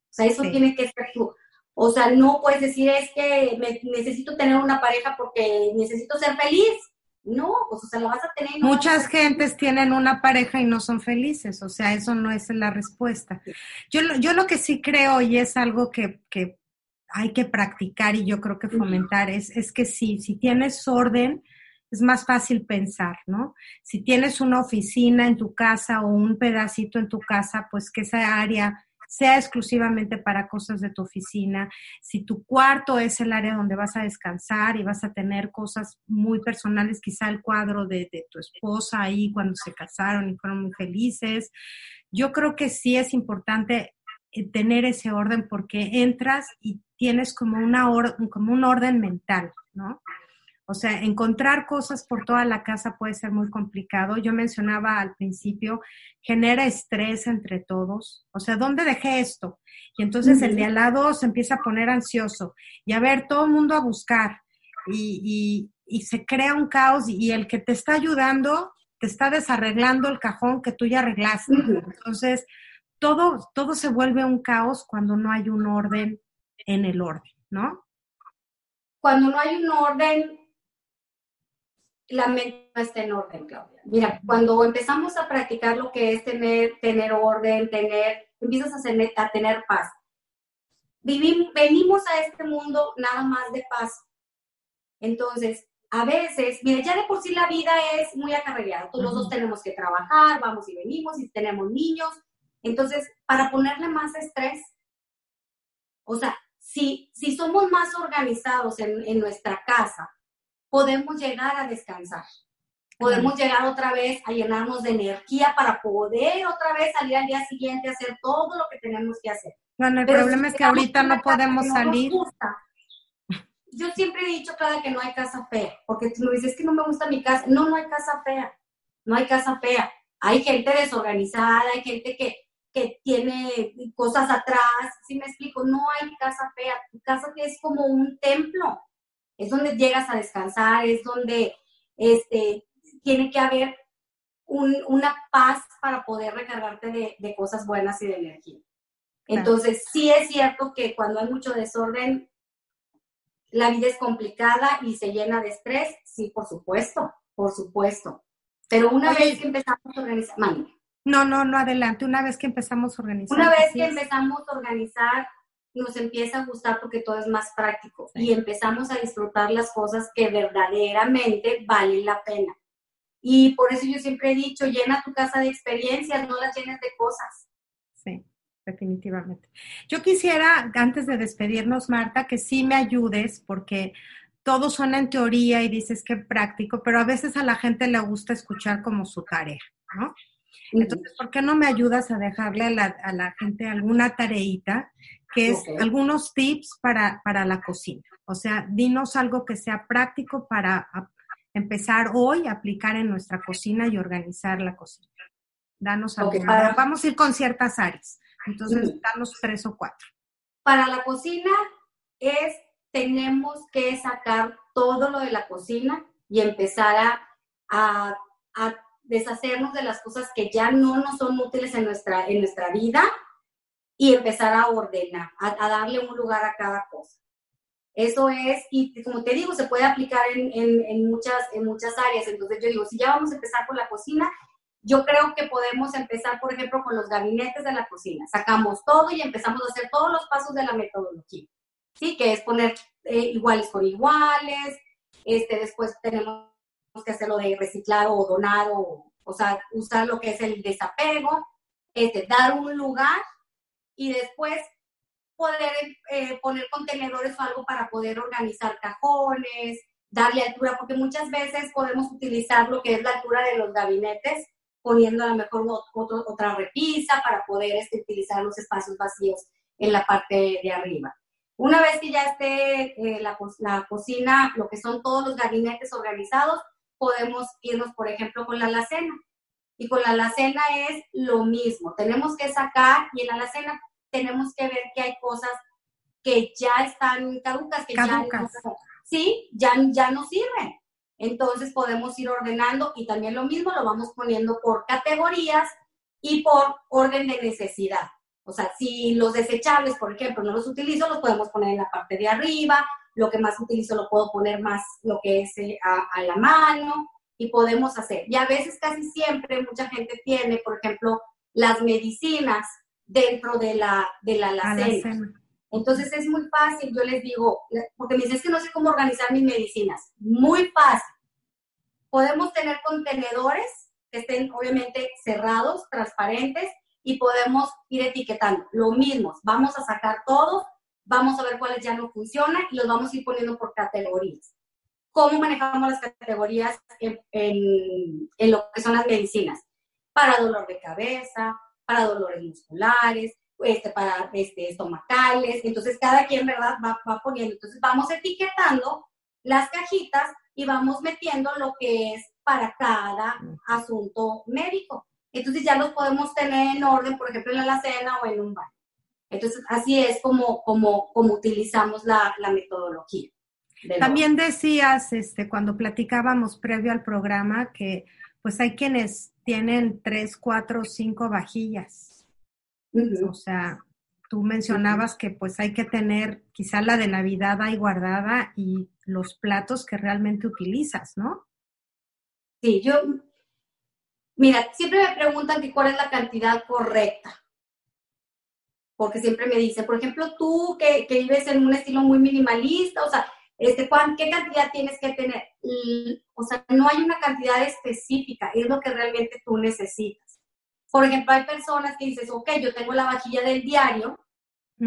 sea, eso Sí. tiene que ser tú. O sea, no puedes decir es que me- necesito tener una pareja porque necesito ser feliz. No, pues o sea, la vas a tener. Muchas gentes tienen una pareja y no son felices, o sea, eso no es la respuesta. Yo, lo- yo lo que sí creo y es algo que, que hay que practicar y yo creo que fomentar es, es que sí, si tienes orden, es más fácil pensar, ¿no? Si tienes una oficina en tu casa o un pedacito en tu casa, pues que esa área sea exclusivamente para cosas de tu oficina. Si tu cuarto es el área donde vas a descansar y vas a tener cosas muy personales, quizá el cuadro de, de tu esposa ahí cuando se casaron y fueron muy felices. Yo creo que sí es importante eh, tener ese orden porque entras y tienes como, una or- como un orden mental, ¿no? O sea, encontrar cosas por toda la casa puede ser muy complicado. Yo mencionaba al principio, genera estrés entre todos. O sea, ¿dónde dejé esto? Y entonces el de al lado se empieza a poner ansioso y a ver todo el mundo a buscar y, y- y se crea un caos y el que te está ayudando te está desarreglando el cajón que tú ya arreglaste. Entonces, todo, todo se vuelve un caos cuando no hay un orden en el orden, ¿no? Cuando no hay un orden, la mente no está en orden, Claudia. Mira, cuando empezamos a practicar lo que es tener, tener orden, tener, empiezas a, tener- a tener paz. Vivim- venimos a este mundo nada más de paz. Entonces, a veces, mira, ya de por sí la vida es muy acarreada. Todos los dos tenemos que trabajar, vamos y venimos, y tenemos niños. Entonces, para ponerle más estrés, o sea, si, si somos más organizados en, en nuestra casa, podemos llegar a descansar. Podemos llegar otra vez a llenarnos de energía para poder otra vez salir al día siguiente a hacer todo lo que tenemos que hacer. Bueno, el Pero problema si es que ahorita no podemos que no salir. gusta, yo siempre he dicho, Clara, que no hay casa fea, porque tú me dices, es que no me gusta mi casa. No, no hay casa fea, no hay casa fea. Hay gente desorganizada, hay gente que, que tiene cosas atrás, ¿sí me explico? No hay casa fea, tu casa es como un templo, es donde llegas a descansar, es donde este, tiene que haber un- una paz para poder recargarte de, de cosas buenas y de energía. Entonces, sí es cierto que cuando hay mucho desorden, la vida es complicada y se llena de estrés, sí, por supuesto, por supuesto. Pero una Oye, vez que empezamos a organizar, mande. No, no, no, adelante. Una vez que empezamos a organizar. una vez que empezamos a organizar, nos empieza a gustar porque todo es más práctico y empezamos a disfrutar las cosas que verdaderamente valen la pena. Y por eso yo siempre he dicho, llena tu casa de experiencias, no las llenes de cosas. Sí, definitivamente. Yo quisiera, antes de despedirnos, Marta, que sí me ayudes, porque todo suena en teoría y dices que práctico, pero a veces a la gente le gusta escuchar como su tarea, ¿no? Entonces, ¿por qué no me ayudas a dejarle a la, gente alguna tareita que es algunos tips para, para, la cocina? O sea, dinos algo que sea práctico para empezar hoy a aplicar en nuestra cocina y organizar la cocina. Danos algo. Vamos a ir con ciertas áreas. Entonces, danos tres o cuatro. Para la cocina es, tenemos que sacar todo lo de la cocina y empezar a, a deshacernos de las cosas que ya no nos son útiles en nuestra, en nuestra vida y empezar a ordenar, a, darle un lugar a cada cosa. Eso es, y como te digo, se puede aplicar en, en, muchas, en muchas áreas. Entonces yo digo, si ya vamos a empezar con la cocina, yo creo que podemos empezar, por ejemplo, con los gabinetes de la cocina. Sacamos todo y empezamos a hacer todos los pasos de la metodología. ¿Sí? Que es poner eh, iguales por iguales. Este, después tenemos que hacerlo de reciclar o donar o, o sea, usar lo que es el desapego, este, dar un lugar y después poder eh, poner contenedores o algo para poder organizar cajones, darle altura, porque muchas veces podemos utilizar lo que es la altura de los gabinetes, poniendo a lo mejor otra repisa para poder este, utilizar los espacios vacíos en la parte de arriba. Una vez que ya esté eh, la, cocina, lo que son todos los gabinetes organizados, podemos irnos, por ejemplo, con la alacena. Y con la alacena es lo mismo. Tenemos que sacar y en la alacena tenemos que ver que hay cosas que ya están caducas, que ya no, sí, ya, ya no sirven. Entonces podemos ir ordenando y también lo mismo lo vamos poniendo por categorías y por orden de necesidad. O sea, si los desechables, por ejemplo, no los utilizo, los podemos poner en la parte de arriba, lo que más utilizo lo puedo poner más lo que es eh, a, la mano y podemos hacer. Y a veces casi siempre mucha gente tiene, por ejemplo, las medicinas dentro de la, de la alacena. Entonces es muy fácil, yo les digo, porque me dicen que no sé cómo organizar mis medicinas. Muy fácil. Podemos tener contenedores que estén obviamente cerrados, transparentes, y podemos ir etiquetando. Lo mismo, vamos a sacar todo vamos a ver cuáles ya no funcionan y los vamos a ir poniendo por categorías. ¿Cómo manejamos las categorías en, en, lo que son las medicinas? Para dolor de cabeza, para dolores musculares, este, para este, estomacales. Entonces, cada quien, ¿verdad?, va, va poniendo. Entonces, vamos etiquetando las cajitas y vamos metiendo lo que es para cada asunto médico. Entonces, ya los podemos tener en orden, por ejemplo, en la cena o en un baño. Entonces, así es como, como, como utilizamos la, metodología. También decías, este, cuando platicábamos previo al programa, que pues hay quienes tienen tres, cuatro, cinco vajillas. O sea, tú mencionabas que pues hay que tener quizá la de Navidad ahí guardada y los platos que realmente utilizas, ¿no? Sí, yo, mira, siempre me preguntan que cuál es la cantidad correcta porque siempre me dice, por ejemplo, tú que, vives en un estilo muy minimalista, o sea, este, ¿qué cantidad tienes que tener? o sea, no hay una cantidad específica, es lo que realmente tú necesitas. Por ejemplo, hay personas que dices, ok, yo tengo la vajilla del diario,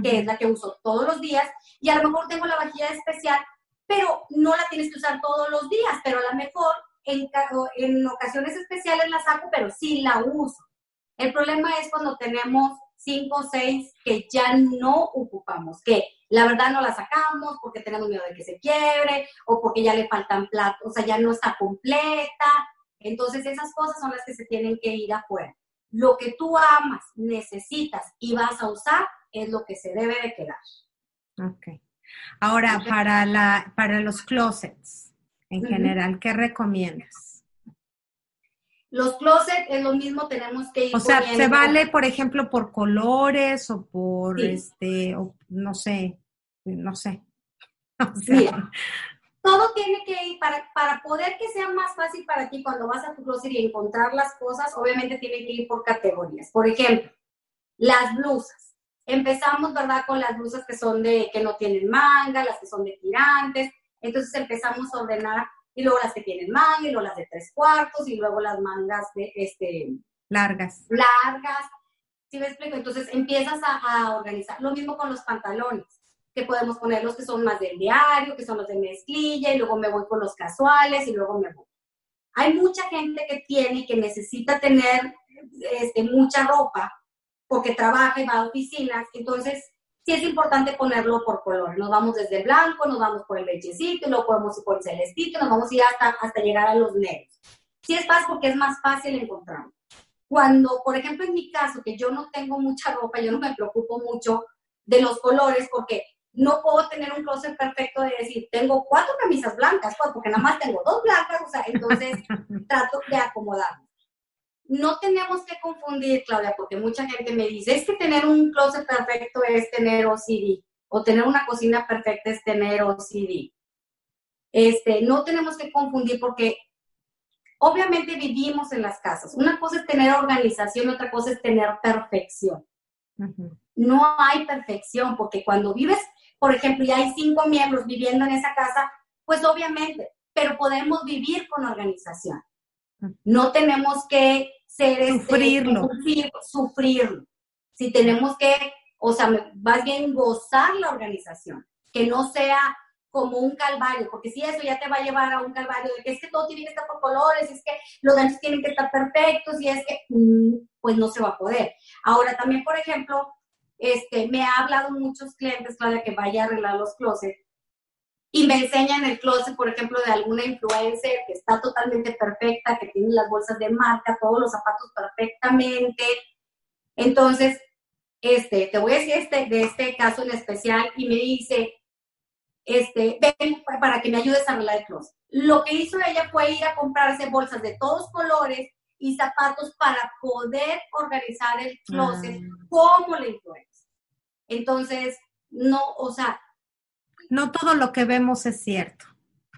que es la que uso todos los días, y a lo mejor tengo la vajilla especial, pero no la tienes que usar todos los días, pero a lo mejor en, en ocasiones especiales la saco, pero sí la uso. El problema es cuando tenemos cinco o seis que ya no ocupamos, que la verdad no la sacamos porque tenemos miedo de que se quiebre o porque ya le faltan platos, o sea, ya no está completa. Entonces esas cosas son las que se tienen que ir afuera. Lo que tú amas, necesitas y vas a usar es lo que se debe de quedar. Ok. Ahora, para, la, para los closets en general, ¿qué recomiendas? Los closets es lo mismo, tenemos que ir. O sea, se vale, por ejemplo, por colores o por este, no sé, no sé. todo tiene que ir para, para poder que sea más fácil para ti cuando vas a tu closet y encontrar las cosas, obviamente tiene que ir por categorías. Por ejemplo, las blusas. empezamos, ¿verdad? Con las blusas que son de, que no tienen manga, las que son de tirantes. Entonces empezamos a ordenar y luego las que tienen manga y luego las de tres cuartos y luego las mangas de, este, largas. Largas. ¿Sí me explico? Entonces empiezas a, a organizar. Lo mismo con los pantalones que podemos poner los que son más del diario, que son los de mezclilla, y luego me voy con los casuales y luego me voy. Hay mucha gente que tiene y que necesita tener este, mucha ropa porque trabaja y va a oficinas, entonces sí es importante ponerlo por color. Nos vamos desde el blanco, nos vamos por el lechecito, luego podemos ir por el celestito, nos vamos a ir hasta, hasta llegar a los negros. Sí es fácil porque es más fácil encontrarlo. Cuando, por ejemplo, en mi caso, que yo no tengo mucha ropa, yo no me preocupo mucho de los colores porque no puedo tener un closet perfecto de decir, tengo cuatro camisas blancas, pues, porque nada más tengo dos blancas, o sea, entonces trato de acomodar. No tenemos que confundir, Claudia, porque mucha gente me dice, es que tener un closet perfecto es tener OCD, o tener una cocina perfecta es tener OCD. Este, no tenemos que confundir porque obviamente vivimos en las casas. Una cosa es tener organización, otra cosa es tener perfección. No hay perfección, porque cuando vives por ejemplo, y hay cinco miembros viviendo en esa casa, pues obviamente, pero podemos vivir con organización. No tenemos que ser este, sufrirlo. sufrirlo. Si tenemos que, o sea, más bien gozar la organización, que no sea como un calvario, porque si eso ya te va a llevar a un calvario de que es que todo tiene que estar por colores, es que los ganchos tienen que estar perfectos y es que, mm, pues no se va a poder. Ahora también, por ejemplo, este, me ha hablado muchos clientes, Claudia, que vaya a arreglar los closets y me enseñan el closet, por ejemplo, de alguna influencer que está totalmente perfecta, que tiene las bolsas de marca, todos los zapatos perfectamente. Entonces, este, te voy a decir este, de este caso en especial y me dice, este, ven para que me ayudes a arreglar el closet. Lo que hizo ella fue ir a comprarse bolsas de todos colores y zapatos para poder organizar el closet ah. como la influencia. Entonces, no, o sea... No todo lo que vemos es cierto.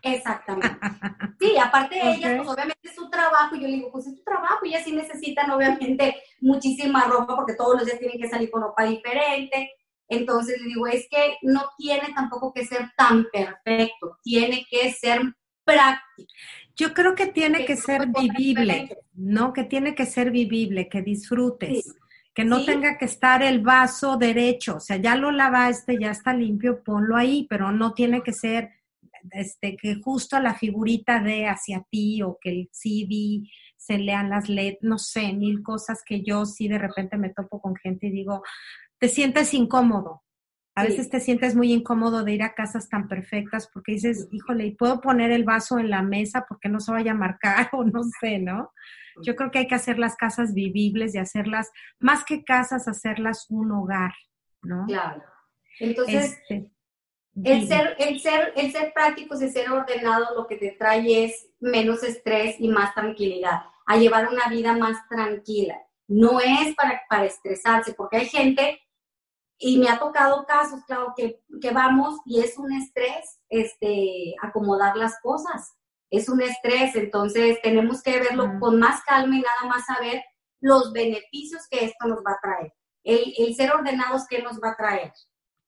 Exactamente. Sí, aparte de ella, pues obviamente es su trabajo, y yo le digo, pues es su trabajo, y sí necesitan obviamente muchísima ropa porque todos los días tienen que salir con ropa diferente. Entonces le digo, es que no tiene tampoco que ser tan perfecto, tiene que ser práctico. Yo creo que tiene que ser vivible, ¿no? Que tiene que ser vivible, que disfrutes, que no tenga que estar el vaso derecho, o sea, ya lo lavaste, ya está limpio, ponlo ahí, pero no tiene que ser este que justo la figurita de hacia ti o que el CD se lean las LED, no sé, mil cosas que yo sí de repente me topo con gente y digo, te sientes incómodo, a veces te sientes muy incómodo de ir a casas tan perfectas porque dices, híjole, ¿y puedo poner el vaso en la mesa porque no se vaya a marcar o no sé, ¿no? Yo creo que hay que hacer las casas vivibles y hacerlas, más que casas, hacerlas un hogar, ¿no? Claro. Entonces, este, el, ser, el, ser, el ser prácticos y ser ordenado lo que te trae es menos estrés y más tranquilidad, a llevar una vida más tranquila. No es para, para estresarse, porque hay gente y me ha tocado casos, claro, que, que, vamos y es un estrés este, acomodar las cosas. Es un estrés, entonces tenemos que verlo con más calma y nada más saber los beneficios que esto nos va a traer. El, el ser ordenados, ¿qué nos va a traer?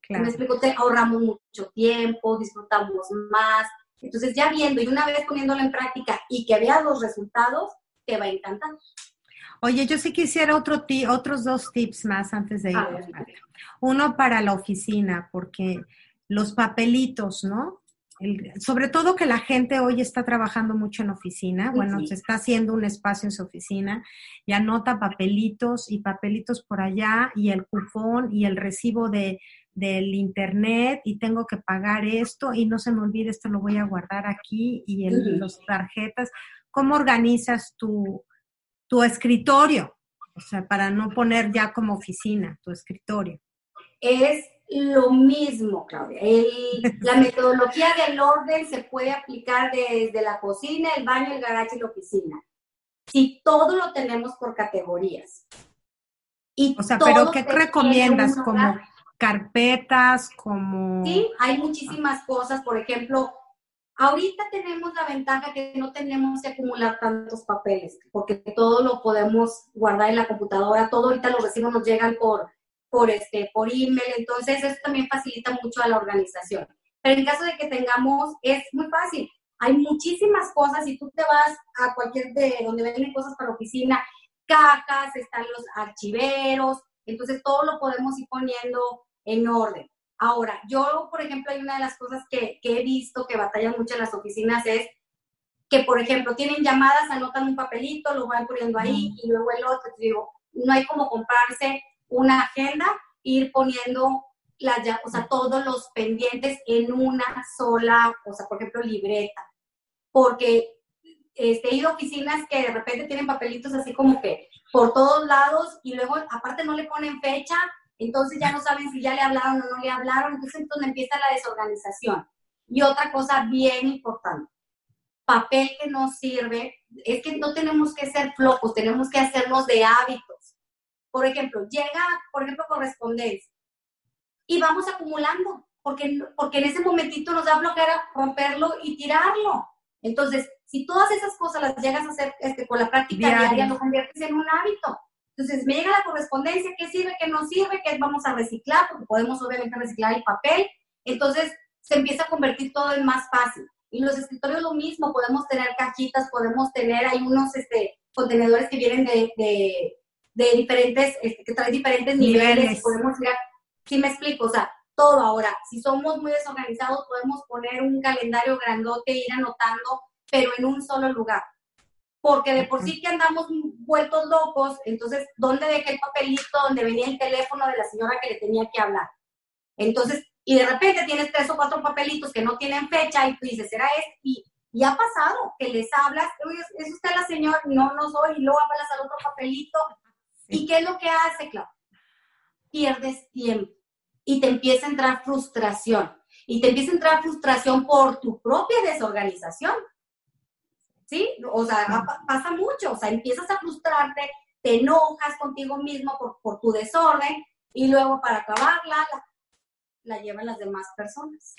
Me explico, te ahorramos mucho tiempo, disfrutamos más. Entonces, ya viendo y una vez poniéndolo en práctica y que veas los resultados, te va a encantar. Oye, yo sí quisiera otro otros dos tips más antes de ir. Uno para la oficina, porque los papelitos, ¿no? sobre todo que la gente hoy está trabajando mucho en oficina, bueno, se está haciendo un espacio en su oficina y anota papelitos y papelitos por allá y el cupón y el recibo de, del internet y tengo que pagar esto y no se me olvide, esto lo voy a guardar aquí y en las tarjetas. ¿Cómo organizas tu, tu escritorio, o sea, para no poner ya como oficina, tu escritorio. Es lo mismo, Claudia. la metodología del orden se puede aplicar desde la cocina, el baño, el garaje y la oficina. Si todo lo tenemos por categorías. Y o sea, pero ¿qué recomiendas? Como carpetas, como... Sí, hay muchísimas cosas. Por ejemplo, Ahorita tenemos la ventaja que no tenemos que acumular tantos papeles, porque todo lo podemos guardar en la computadora, todo ahorita los recibos nos llegan por, por, este, por email, entonces eso también facilita mucho a la organización. Pero en caso de que tengamos, es muy fácil. Hay muchísimas cosas, si tú te vas a cualquier de donde venden cosas para oficina, cajas, están los archiveros, entonces todo lo podemos ir poniendo en orden. Ahora, yo, por ejemplo, hay una de las cosas que, que he visto que batallan mucho en las oficinas es que, por ejemplo, tienen llamadas, anotan un papelito, lo van poniendo ahí y luego el otro. Digo, no hay como comprarse una agenda, ir poniendo la, o sea, todos los pendientes en una sola, o sea, por ejemplo, libreta. Porque este, he ido a oficinas que de repente tienen papelitos así como que por todos lados y luego aparte no le ponen fecha, entonces ya no saben si ya le hablaron o no le hablaron, entonces entonces empieza la desorganización. Y otra cosa bien importante, papel que no sirve, es que no tenemos que ser flojos, tenemos que hacernos de hábitos. Por ejemplo, llega, por ejemplo, correspondencia y vamos acumulando, porque, porque en ese momentito nos da flojera romperlo y tirarlo. Entonces, si todas esas cosas las llegas a hacer este, con la práctica diaria, lo conviertes en un hábito. Entonces, me llega la correspondencia, ¿qué sirve, qué no sirve, qué vamos a reciclar? Porque podemos obviamente reciclar el papel. Entonces, se empieza a convertir todo en más fácil. Y los escritorios lo mismo, podemos tener cajitas, podemos tener, hay unos este, contenedores que vienen de, de, de diferentes, este, que traen diferentes niveles, podemos ir a, ¿sí me explico? O sea, todo ahora, si somos muy desorganizados, podemos poner un calendario grandote, ir anotando, pero en un solo lugar. Porque de por sí que andamos vueltos locos, entonces, ¿dónde dejé el papelito donde venía el teléfono de la señora que le tenía que hablar? Entonces, y de repente tienes tres o cuatro papelitos que no tienen fecha y tú dices, ¿será este? Y, y ha pasado que les hablas, ¿es usted la señora? No, no soy, y luego hablas al otro papelito. ¿Y qué es lo que hace, Clau? Pierdes tiempo y te empieza a entrar frustración. Y te empieza a entrar frustración por tu propia desorganización. ¿Sí? O sea, pasa mucho. O sea, empiezas a frustrarte, te enojas contigo mismo por, por tu desorden y luego para acabarla, la llevan las demás personas.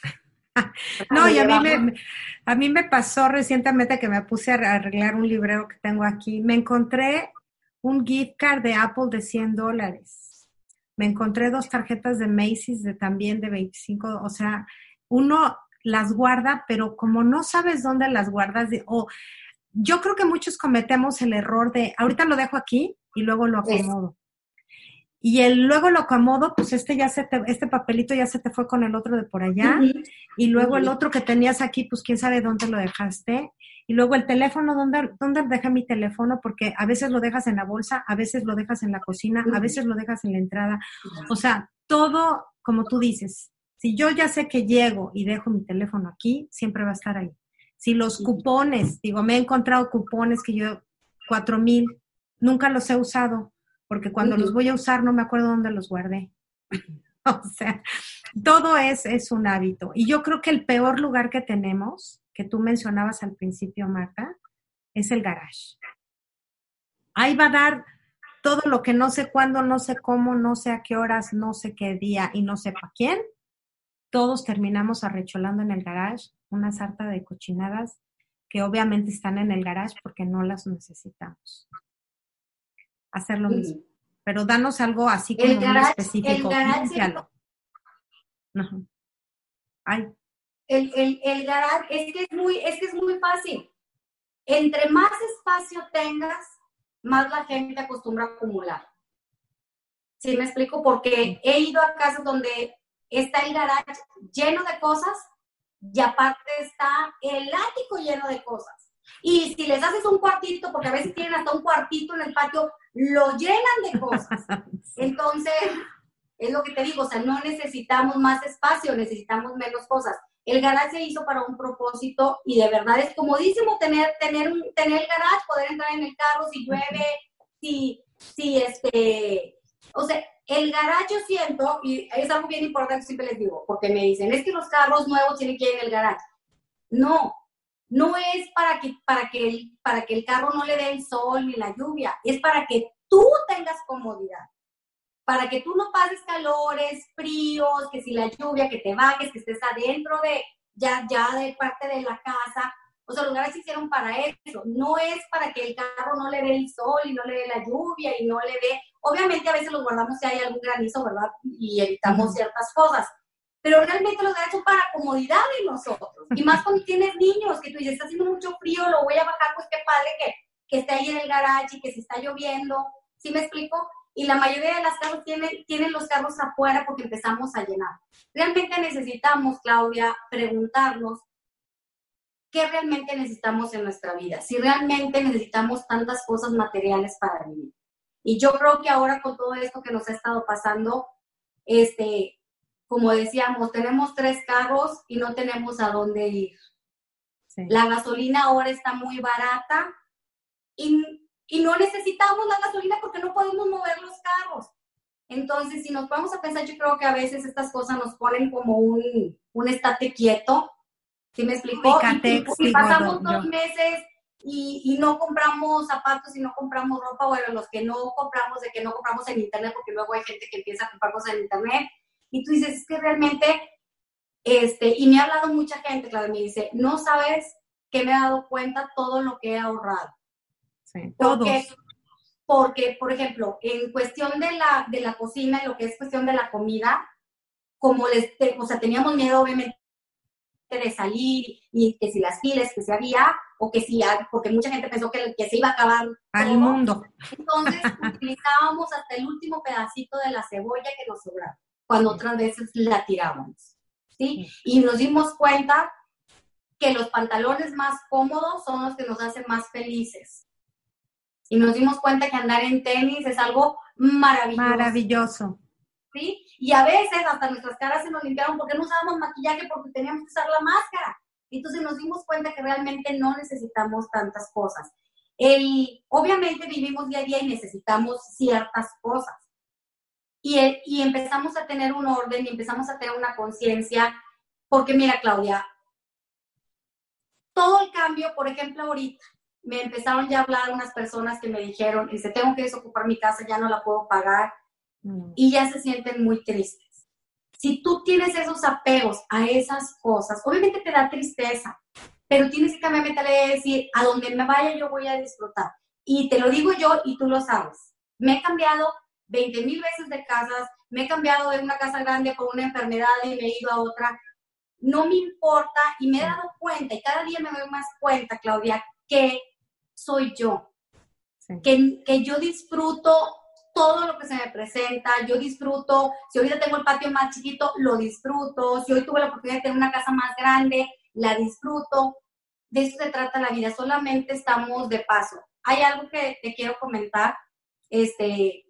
no, y a mí, me, a mí me pasó recientemente que me puse a arreglar un librero que tengo aquí. Me encontré un gift card de Apple de 100 dólares. Me encontré dos tarjetas de Macy's de también de 25, o sea, uno las guarda, pero como no sabes dónde las guardas, o yo creo que muchos cometemos el error de, ahorita lo dejo aquí y luego lo acomodo. Y el, luego lo acomodo, pues este ya se te, este papelito ya se te fue con el otro de por allá, y luego el otro que tenías aquí, pues quién sabe dónde lo dejaste, y luego el teléfono, ¿dónde, dónde dejé mi teléfono? Porque a veces lo dejas en la bolsa, a veces lo dejas en la cocina, a veces lo dejas en la entrada, o sea, todo como tú dices, si yo ya sé que llego y dejo mi teléfono aquí, siempre va a estar ahí. Si los cupones, digo, me he encontrado cupones que yo, cuatro mil, nunca los he usado, porque cuando los voy a usar no me acuerdo dónde los guardé. o sea, todo es, es un hábito. Y yo creo que el peor lugar que tenemos, que tú mencionabas al principio, Marta, es el garage. Ahí va a dar todo lo que no sé cuándo, no sé cómo, no sé a qué horas, no sé qué día y no sé para quién. Todos terminamos arrecholando en el garage una sarta de cochinadas que obviamente están en el garage porque no las necesitamos hacer lo mismo. Pero danos algo así como el específico. El garage, El, el, el garage es que es, muy, es que es muy fácil. Entre más espacio tengas, más la gente acostumbra a acumular. ¿Sí me explico? Porque he ido a casas donde está el garage lleno de cosas y aparte está el ático lleno de cosas. Y si les haces un cuartito, porque a veces tienen hasta un cuartito en el patio, lo llenan de cosas. Entonces, es lo que te digo, o sea, no necesitamos más espacio, necesitamos menos cosas. El garage se hizo para un propósito y de verdad es comodísimo tener, tener, un, tener el garage, poder entrar en el carro si llueve, si, si este, o sea, el garage yo siento, y es algo bien importante, siempre les digo, porque me dicen, es que los carros nuevos tienen que ir en el garage. No, no es para que, para, que el, para que el carro no le dé el sol ni la lluvia, es para que tú tengas comodidad, para que tú no pases calores, fríos, que si la lluvia, que te bajes, que estés adentro de, ya, ya de parte de la casa. O sea, los garages se hicieron para eso. No es para que el carro no le dé el sol y no le dé la lluvia y no le dé... Obviamente a veces los guardamos si hay algún granizo, ¿verdad? Y evitamos ciertas cosas. Pero realmente los garajes son para comodidad de nosotros. Y más cuando tienes niños, que tú dices, está haciendo mucho frío, lo voy a bajar, pues qué padre que, que esté ahí en el garage y que se está lloviendo. ¿Sí me explico? y la mayoría de las casas tienen, tienen los carros afuera porque empezamos a llenar. Realmente necesitamos, Claudia, preguntarnos qué realmente necesitamos en nuestra vida, si realmente necesitamos tantas cosas materiales para vivir. Y yo creo que ahora con todo esto que nos ha estado pasando, este, como decíamos, tenemos tres carros y no tenemos a dónde ir. La gasolina ahora está muy barata y y no necesitamos la gasolina porque no podemos mover los carros. Entonces, si nos vamos a pensar, yo creo que a veces estas cosas nos ponen como un, un estate quieto. ¿Sí me explicó? y, pasamos dos meses y, y, no compramos zapatos y no compramos ropa, bueno, los que no compramos, de que no compramos en internet, porque luego hay gente que empieza a comprar cosas en internet, y tú dices, es que realmente, este, y me ha hablado mucha gente, claro, me dice, no sabes que me he dado cuenta todo lo que he ahorrado. Porque, porque, por ejemplo, en cuestión de la, de la cocina y lo que es cuestión de la comida, como les, o sea, teníamos miedo obviamente de salir y que si las filas que se había o que si, porque mucha gente pensó que, que se iba a acabar al mundo. Entonces utilizábamos hasta el último pedacito de la cebolla que nos sobraba, cuando otras veces la tirábamos, ¿sí? Y nos dimos cuenta que los pantalones más cómodos son los que nos hacen más felices y nos dimos cuenta que andar en tenis es algo maravilloso. Maravilloso. ¿Sí? Y a veces hasta nuestras caras se nos limpiaron porque no usábamos maquillaje porque teníamos que usar la máscara. Entonces nos dimos cuenta que realmente no necesitamos tantas cosas. El, obviamente vivimos día a día y necesitamos ciertas cosas. Y, y empezamos a tener un orden y empezamos a tener una conciencia, porque mira, Claudia, todo el cambio, por ejemplo, ahorita, me empezaron ya a hablar unas personas que me dijeron, tengo que desocupar mi casa, ya no la puedo pagar, mm. y ya se sienten muy tristes. Si tú tienes esos apegos a esas cosas, obviamente te da tristeza, pero tienes que cambiar mentalidad de decir, a donde me vaya yo voy a disfrutar. Y te lo digo yo y tú lo sabes. Me he cambiado 20 mil veces de casas, me he cambiado de una casa grande por una enfermedad y me he ido a otra. No me importa y me he dado cuenta y cada día me doy más cuenta, Claudia, que soy yo. Que, que yo disfruto todo lo que se me presenta, yo disfruto, si ahorita tengo el patio más chiquito, lo disfruto, si hoy tuve la oportunidad de tener una casa más grande, la disfruto. De eso se trata la vida, solamente estamos de paso. Hay algo que te quiero comentar. Este,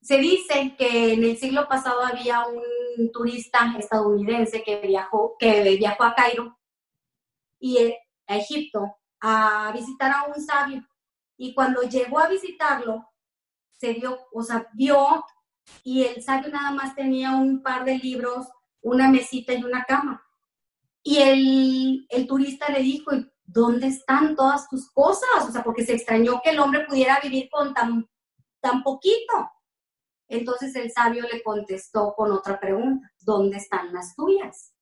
se dice que en el siglo pasado había un turista estadounidense que viajó, que viajó a Cairo y a Egipto a visitar a un sabio. Y cuando llegó a visitarlo, se dio, o sea, vio y el sabio nada más tenía un par de libros, una mesita y una cama. Y el, el turista le dijo, ¿dónde están todas tus cosas? O sea, porque se extrañó que el hombre pudiera vivir con tan, tan poquito. Entonces el sabio le contestó con otra pregunta, ¿dónde están las tuyas?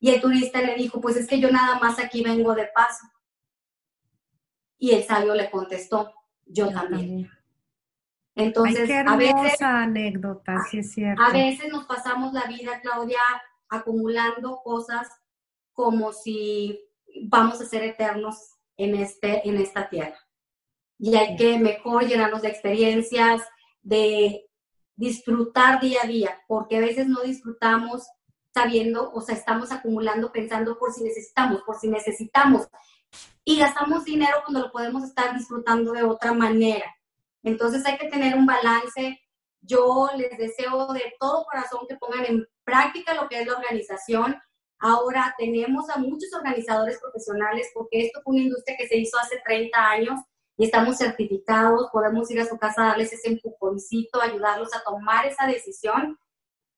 Y el turista le dijo, pues es que yo nada más aquí vengo de paso. Y el sabio le contestó, yo, también. Entonces, a veces, anécdota, sí es cierto. A veces nos pasamos la vida, Claudia, acumulando cosas como si vamos a ser eternos en, este, en esta tierra. Y hay que mejor llenarnos de experiencias, de disfrutar día a día, porque a veces no disfrutamos sabiendo, o sea, estamos acumulando pensando por si necesitamos, por si necesitamos. Y gastamos dinero cuando lo podemos estar disfrutando de otra manera. Entonces hay que tener un balance. Yo les deseo de todo corazón que pongan en práctica lo que es la organización. Ahora tenemos a muchos organizadores profesionales porque esto fue una industria que se hizo hace 30 años y estamos certificados, podemos ir a su casa a darles ese empujoncito, ayudarlos a tomar esa decisión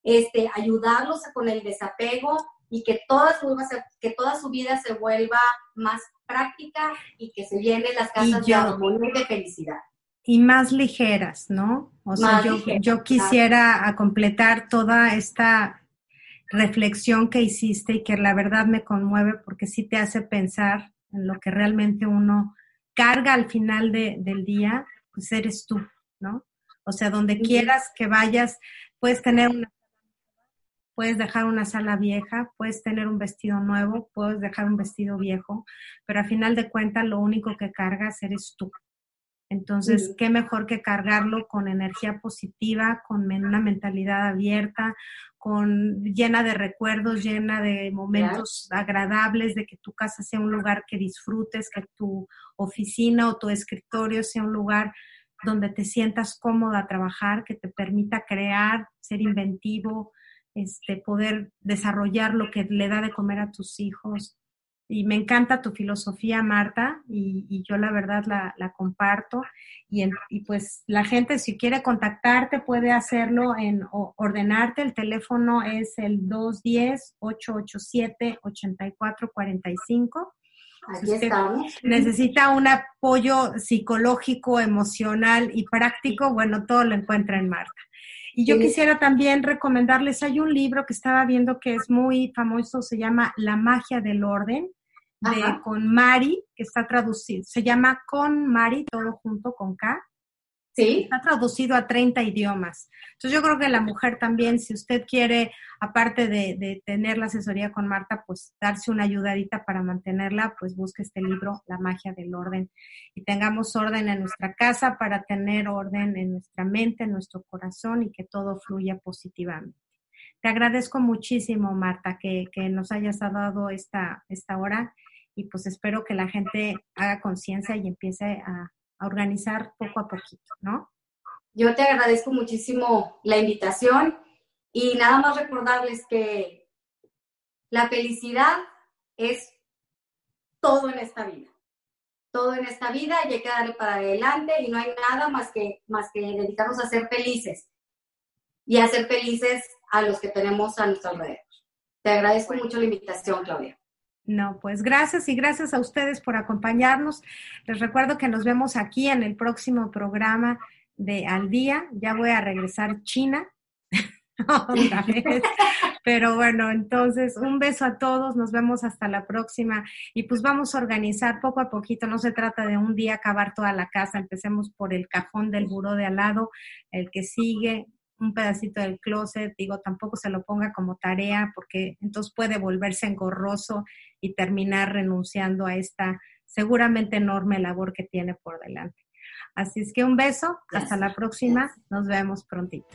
este, ayudarlos con el desapego y que toda, su, que toda su vida se vuelva más práctica y que se llenen las casas de armonía y de felicidad. Y más ligeras, ¿no? O sea, yo, yo, quisiera completar toda esta reflexión que hiciste y que la verdad me conmueve porque sí te hace pensar en lo que realmente uno carga al final del día, pues eres tú, ¿no? O sea, donde quieras que vayas, puedes tener una puedes dejar una sala vieja, puedes tener un vestido nuevo, puedes dejar un vestido viejo, pero a final de cuentas lo único que cargas eres tú. Entonces, qué mejor que cargarlo con energía positiva, con una mentalidad abierta, con llena de recuerdos, llena de momentos agradables, de que tu casa sea un lugar que disfrutes, que tu oficina o tu escritorio sea un lugar donde te sientas cómoda a trabajar, que te permita crear, ser inventivo, este, poder desarrollar lo que le da de comer a tus hijos. Y me encanta tu filosofía, Marta, y, yo la verdad la, comparto. Y, y, pues la gente si quiere contactarte puede hacerlo en ordenarte. El teléfono es el 210-887-8445. Aquí estamos. Necesita un apoyo psicológico, emocional y práctico, bueno, todo lo encuentra en Marta. Y yo quisiera también recomendarles, hay un libro que estaba viendo que es muy famoso, se llama La magia del orden, de con Mari, que está traducido, se llama Con Mari, todo junto con K. Sí. Está traducido a 30 idiomas. Entonces yo creo que la mujer también, si usted quiere, aparte de, tener la asesoría con Marta, pues darse una ayudadita para mantenerla, pues busque este libro, La magia del orden. Y tengamos orden en nuestra casa para tener orden en nuestra mente, en nuestro corazón y que todo fluya positivamente. Te agradezco muchísimo, Marta, que, nos hayas dado esta, esta hora y pues espero que la gente haga conciencia y empiece a a organizar poco a poquito, ¿no? Yo te agradezco muchísimo la invitación y nada más recordarles que la felicidad es todo en esta vida. Todo en esta vida y hay que darle para adelante y no hay nada más que, más que dedicarnos a ser felices y a ser felices a los que tenemos a nuestro alrededor. Te agradezco mucho la invitación, Claudia. No, pues gracias y gracias a ustedes por acompañarnos. Les recuerdo que nos vemos aquí en el próximo programa de Al Día. Ya voy a regresar China. Otra vez. Pero bueno, entonces un beso a todos, nos vemos hasta la próxima y pues vamos a organizar poco a poquito, no se trata de un día acabar toda la casa, empecemos por el cajón del buró de al lado, el que sigue, un pedacito del closet, digo, tampoco se lo ponga como tarea porque entonces puede volverse engorroso y terminar renunciando a esta seguramente enorme labor que tiene por delante. Así es que un beso, hasta la próxima, nos vemos prontito.